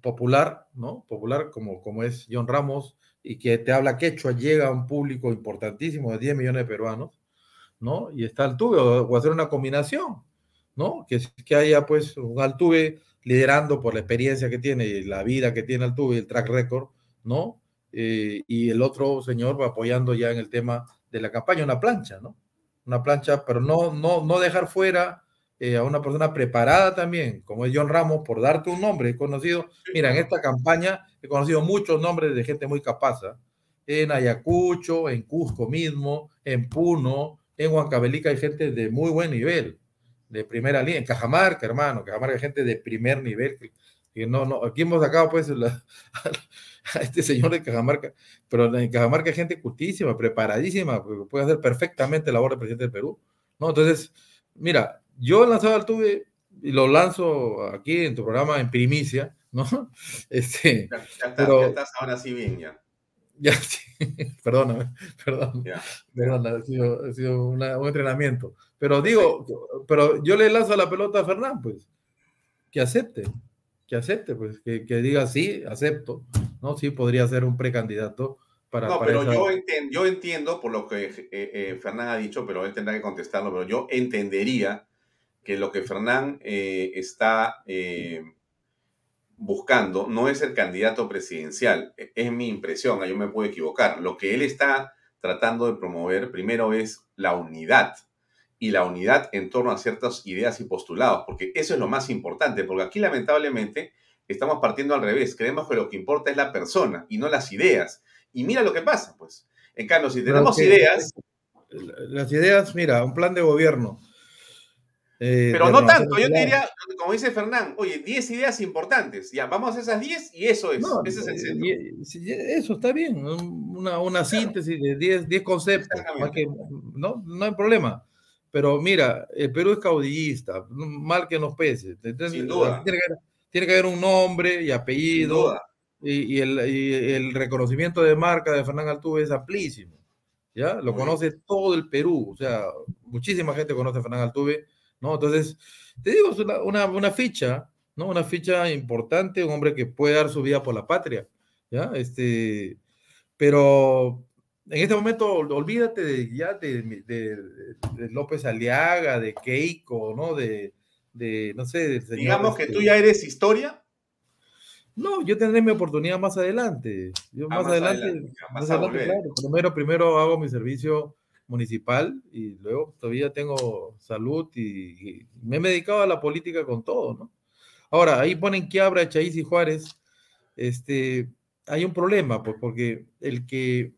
popular, ¿no? Popular como, como es John Ramos y que te habla quechua, llega a un público importantísimo de 10 millones de peruanos ¿no? Y está Altuve, o, hacer una combinación, ¿no? Que, que haya pues un Altuve liderando por la experiencia que tiene y la vida que tiene Altuve, el track record, ¿no? Eh, y el otro señor va apoyando ya en el tema de la campaña, una plancha, ¿no? Una plancha, pero no, no, no dejar fuera eh, a una persona preparada también, como es John Ramos, por darte un nombre, he conocido, mira, en esta campaña he conocido muchos nombres de gente muy capaz, ¿eh? en Ayacucho, en Cusco mismo, en Puno, en Huancavelica hay gente de muy buen nivel, de primera línea, en Cajamarca, hermano, Cajamarca hay gente de primer nivel, que, no, no, aquí hemos sacado pues la, a este señor de Cajamarca, pero en Cajamarca hay gente cultísima, preparadísima, puede hacer perfectamente la labor de presidente del Perú, ¿no? Entonces, mira, yo he lanzado al tuve y lo lanzo aquí en tu programa en primicia, ¿no? Este, ya, estás, pero, ya estás ahora sí bien, ya. Ya, perdóname, perdón, perdón, ha sido, ha sido una, un entrenamiento. Pero digo, pero yo le lanzo la pelota a Fernán, pues, que acepte, que acepte, pues, que, que diga sí, acepto, ¿no? Sí podría ser un precandidato para... No, para pero esa- yo, entiendo, yo entiendo por lo que eh, eh, Fernán ha dicho, pero él tendrá que contestarlo, pero yo entendería que lo que Fernán eh, está buscando no es el candidato presidencial, e- es mi impresión, yo me puedo equivocar. Lo que él está tratando de promover primero es la unidad y la unidad en torno a ciertas ideas y postulados, porque eso es lo más importante, porque aquí lamentablemente estamos partiendo al revés, creemos que lo que importa es la persona y no las ideas. Y mira lo que pasa, pues. En cambio, si tenemos que- ideas, Las ideas, mira, un plan de gobierno. Eh, pero no tanto, yo te diría, como dice Fernán, oye, 10 ideas importantes, ya, vamos a esas 10 y eso es, No, ese es el eh, centro. eso está bien, un- una, una síntesis de 10 10 conceptos, más que- no, no hay problema. Pero mira, el Perú es caudillista, mal que nos pese. Entonces, Sin duda. Tiene que, haber, tiene que haber un nombre y apellido, y, y el, y el reconocimiento de marca de Fernán Altuve es amplísimo. ¿ya? Lo Muy conoce todo el Perú, o sea, muchísima gente conoce a Fernán Altuve, ¿no? Entonces, te digo, es una, una, una ficha, ¿no? Una ficha importante, un hombre que puede dar su vida por la patria, ¿ya? Este, pero en este momento, ol- olvídate de, ya de, de- de López Aliaga, de Keiko, ¿no? De, de no sé, del señor, Digamos que este, tú ya eres historia, no, yo tendré mi oportunidad más adelante. Yo Ah, más, más adelante, adelante, más adelante, claro. Primero, primero hago mi servicio municipal y luego todavía tengo salud y, me he dedicado a la política con todo, ¿no? Ahora, ahí ponen Quiabra, Chaís y Juárez. Este, hay un problema, pues, porque el que,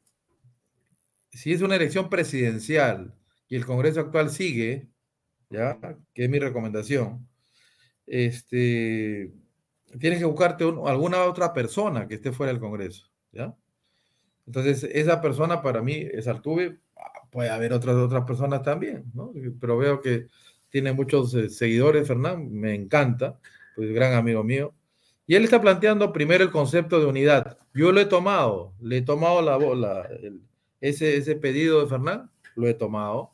si es una elección presidencial y el Congreso actual sigue, ¿ya? Que es mi recomendación, este, tienes que buscarte un- alguna otra persona que esté fuera del Congreso, ¿ya? Entonces, esa persona para mí es Altuve, ah, puede haber otras, otras personas también, ¿no? Pero veo que tiene muchos eh, seguidores, Fernán, me encanta, pues gran amigo mío. Y él está planteando primero el concepto de unidad. Yo lo he tomado, le he tomado la, vo- la- el- ese, ese pedido de Fernán, lo he tomado.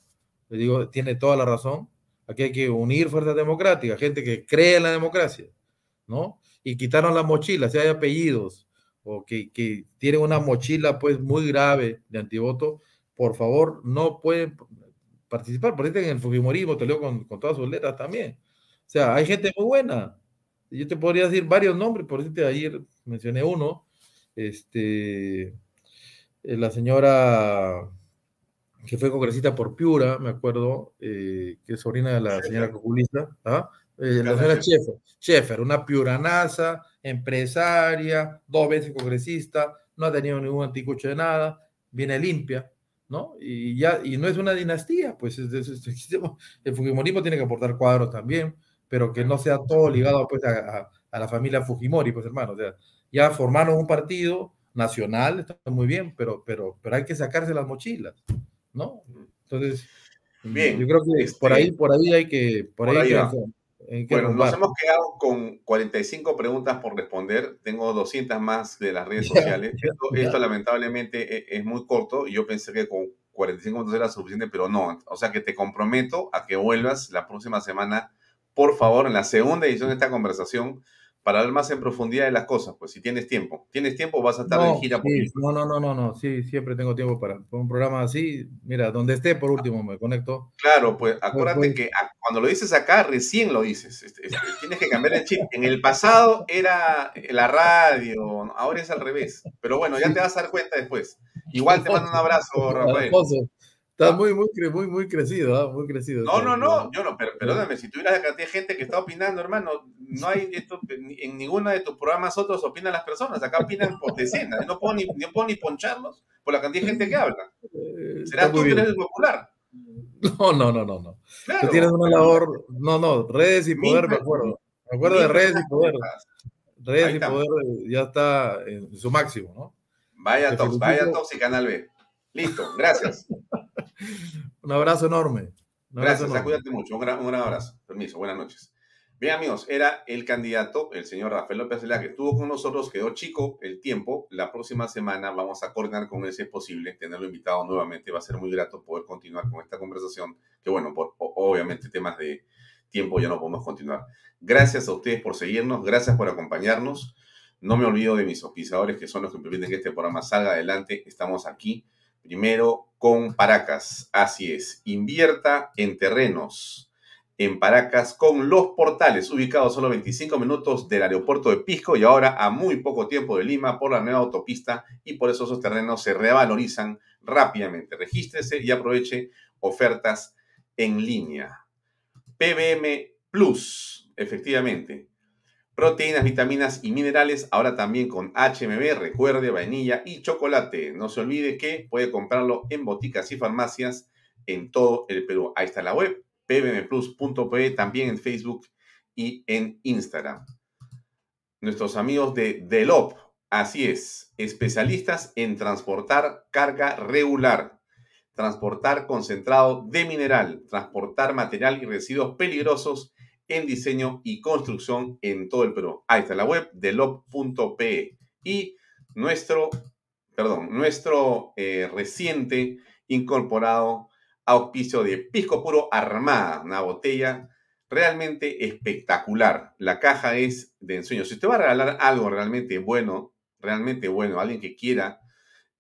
Le digo, tiene toda la razón. Aquí hay que unir fuerzas democráticas, gente que cree en la democracia, ¿no? Y quitaron las mochilas, si hay apellidos o que, que tienen una mochila pues muy grave de antivoto, por favor, no pueden participar. Por ejemplo, en el Fujimorismo, te leo con, con todas sus letras también. O sea, hay gente muy buena. Yo te podría decir varios nombres, por ejemplo, ayer mencioné uno, este, eh, la señora que fue congresista por Piura, me acuerdo, eh, que es sobrina de la señora Coculista, ¿ah? Eh, la señora Schaeffer, Schaeffer, una piuranaza, empresaria, dos veces congresista, no ha tenido ningún anticucho de nada, viene limpia, ¿no? Y ya, y no es una dinastía, pues es- es- es- el Fujimorismo tiene que aportar cuadros también, pero que no sea todo ligado pues a, a- a la familia Fujimori, pues hermano, o sea, ya formaron un partido nacional, está muy bien, pero, pero, pero hay que sacarse las mochilas, ¿no? Entonces, Bien, yo creo que por este, ahí, por ahí hay que, por, por ahí, hay que Bueno, nos hemos quedado con 45 preguntas por responder. Tengo 200 más de las redes Ya, sociales. ya, Esto, ya. esto lamentablemente e- es, muy corto y yo pensé que con 45 minutos era suficiente, pero no. O sea que te comprometo a que vuelvas la próxima semana, por favor, en la segunda edición de esta conversación para hablar más en profundidad de las cosas. Pues si tienes tiempo. ¿Tienes tiempo? Vas a estar No, de gira por sí, no, no, no, no, no, sí, siempre tengo tiempo para, para un programa así. Mira, donde esté, por último, me conecto. Claro, pues acuérdate pues. que a- cuando lo dices acá, recién lo dices. Este, este, tienes que cambiar el chip. En el pasado era la radio, ahora es al revés. Pero bueno, ya te vas a dar cuenta después. Igual te mando un abrazo, Rafael. Alfonso, estás muy, muy, muy, muy crecido, ¿ah? muy crecido. No, no, no, yo no, pero perdóname, si tuvieras la cantidad de gente que está opinando, hermano, no hay esto, en ninguno de tus programas otros opinan las personas, acá opinan por decenas, no puedo ni, no puedo ni poncharlos por la cantidad de gente que habla. ¿Será tú que eres el popular? No, no, no, no, no. Tú tienes una labor, no, no, redes y poder, me acuerdo. Me acuerdo de redes y poder. Redes y poder ya está en su máximo, ¿no? Vaya Tox, vaya Tox y Canal B. Listo, gracias. Un abrazo enorme. gracias, cuídate mucho. Un gran, un gran abrazo. Permiso, buenas noches. Bien, amigos, era el candidato, el señor Rafael López Vela, que estuvo con nosotros, quedó chico el tiempo. La próxima semana vamos a coordinar con él si es posible, tenerlo invitado nuevamente. Va a ser muy grato poder continuar con esta conversación, que bueno, por obviamente temas de tiempo ya no podemos continuar. Gracias a ustedes por seguirnos, gracias por acompañarnos. No me olvido de mis auspiciadores, que son los que permiten que este programa salga adelante. Estamos aquí, primero con Paracas. Así es, invierta en terrenos en Paracas con los portales, ubicados solo 25 minutos del aeropuerto de Pisco y ahora a muy poco tiempo de Lima por la nueva autopista y por eso esos terrenos se revalorizan rápidamente. Regístrese y aproveche ofertas en línea. PBM Plus, efectivamente. Proteínas, vitaminas y minerales, ahora también con HMB, recuerde, vainilla y chocolate. No se olvide que puede comprarlo en boticas y farmacias en todo el Perú. Ahí está la web pbmplus.pe, también en Facebook y en Instagram. Nuestros amigos de Delop, así es, especialistas en transportar carga regular, transportar concentrado de mineral, transportar material y residuos peligrosos en diseño y construcción en todo el Perú. Ahí está la web delop.pe y nuestro, perdón, nuestro eh, reciente incorporado auspicio de Pisco Puro Armada, una botella realmente espectacular. La caja es de ensueño. Si usted va a regalar algo realmente bueno, realmente bueno, alguien que quiera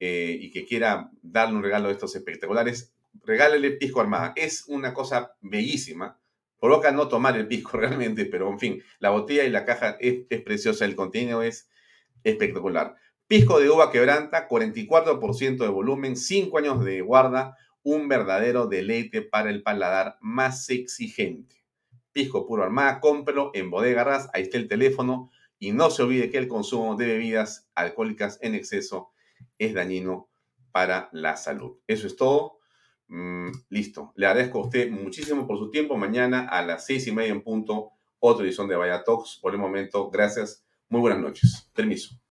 eh, y que quiera darle un regalo de estos espectaculares, regálele Pisco Armada. Es una cosa bellísima. Provoca no tomar el pisco realmente, pero en fin, la botella y la caja es, preciosa, el contenido es espectacular. Pisco de uva quebranta, 44% de volumen, 5 años de guarda, un verdadero deleite para el paladar más exigente. Pisco Puro Armada, cómprelo en Bodega ahí está el teléfono y no se olvide que el consumo de bebidas alcohólicas en exceso es dañino para la salud. Eso es todo. Mm, listo. Le agradezco a usted muchísimo por su tiempo. Mañana a las seis y media en punto, otra edición de Vaya Talks. Por el momento, gracias. Muy buenas noches. Permiso.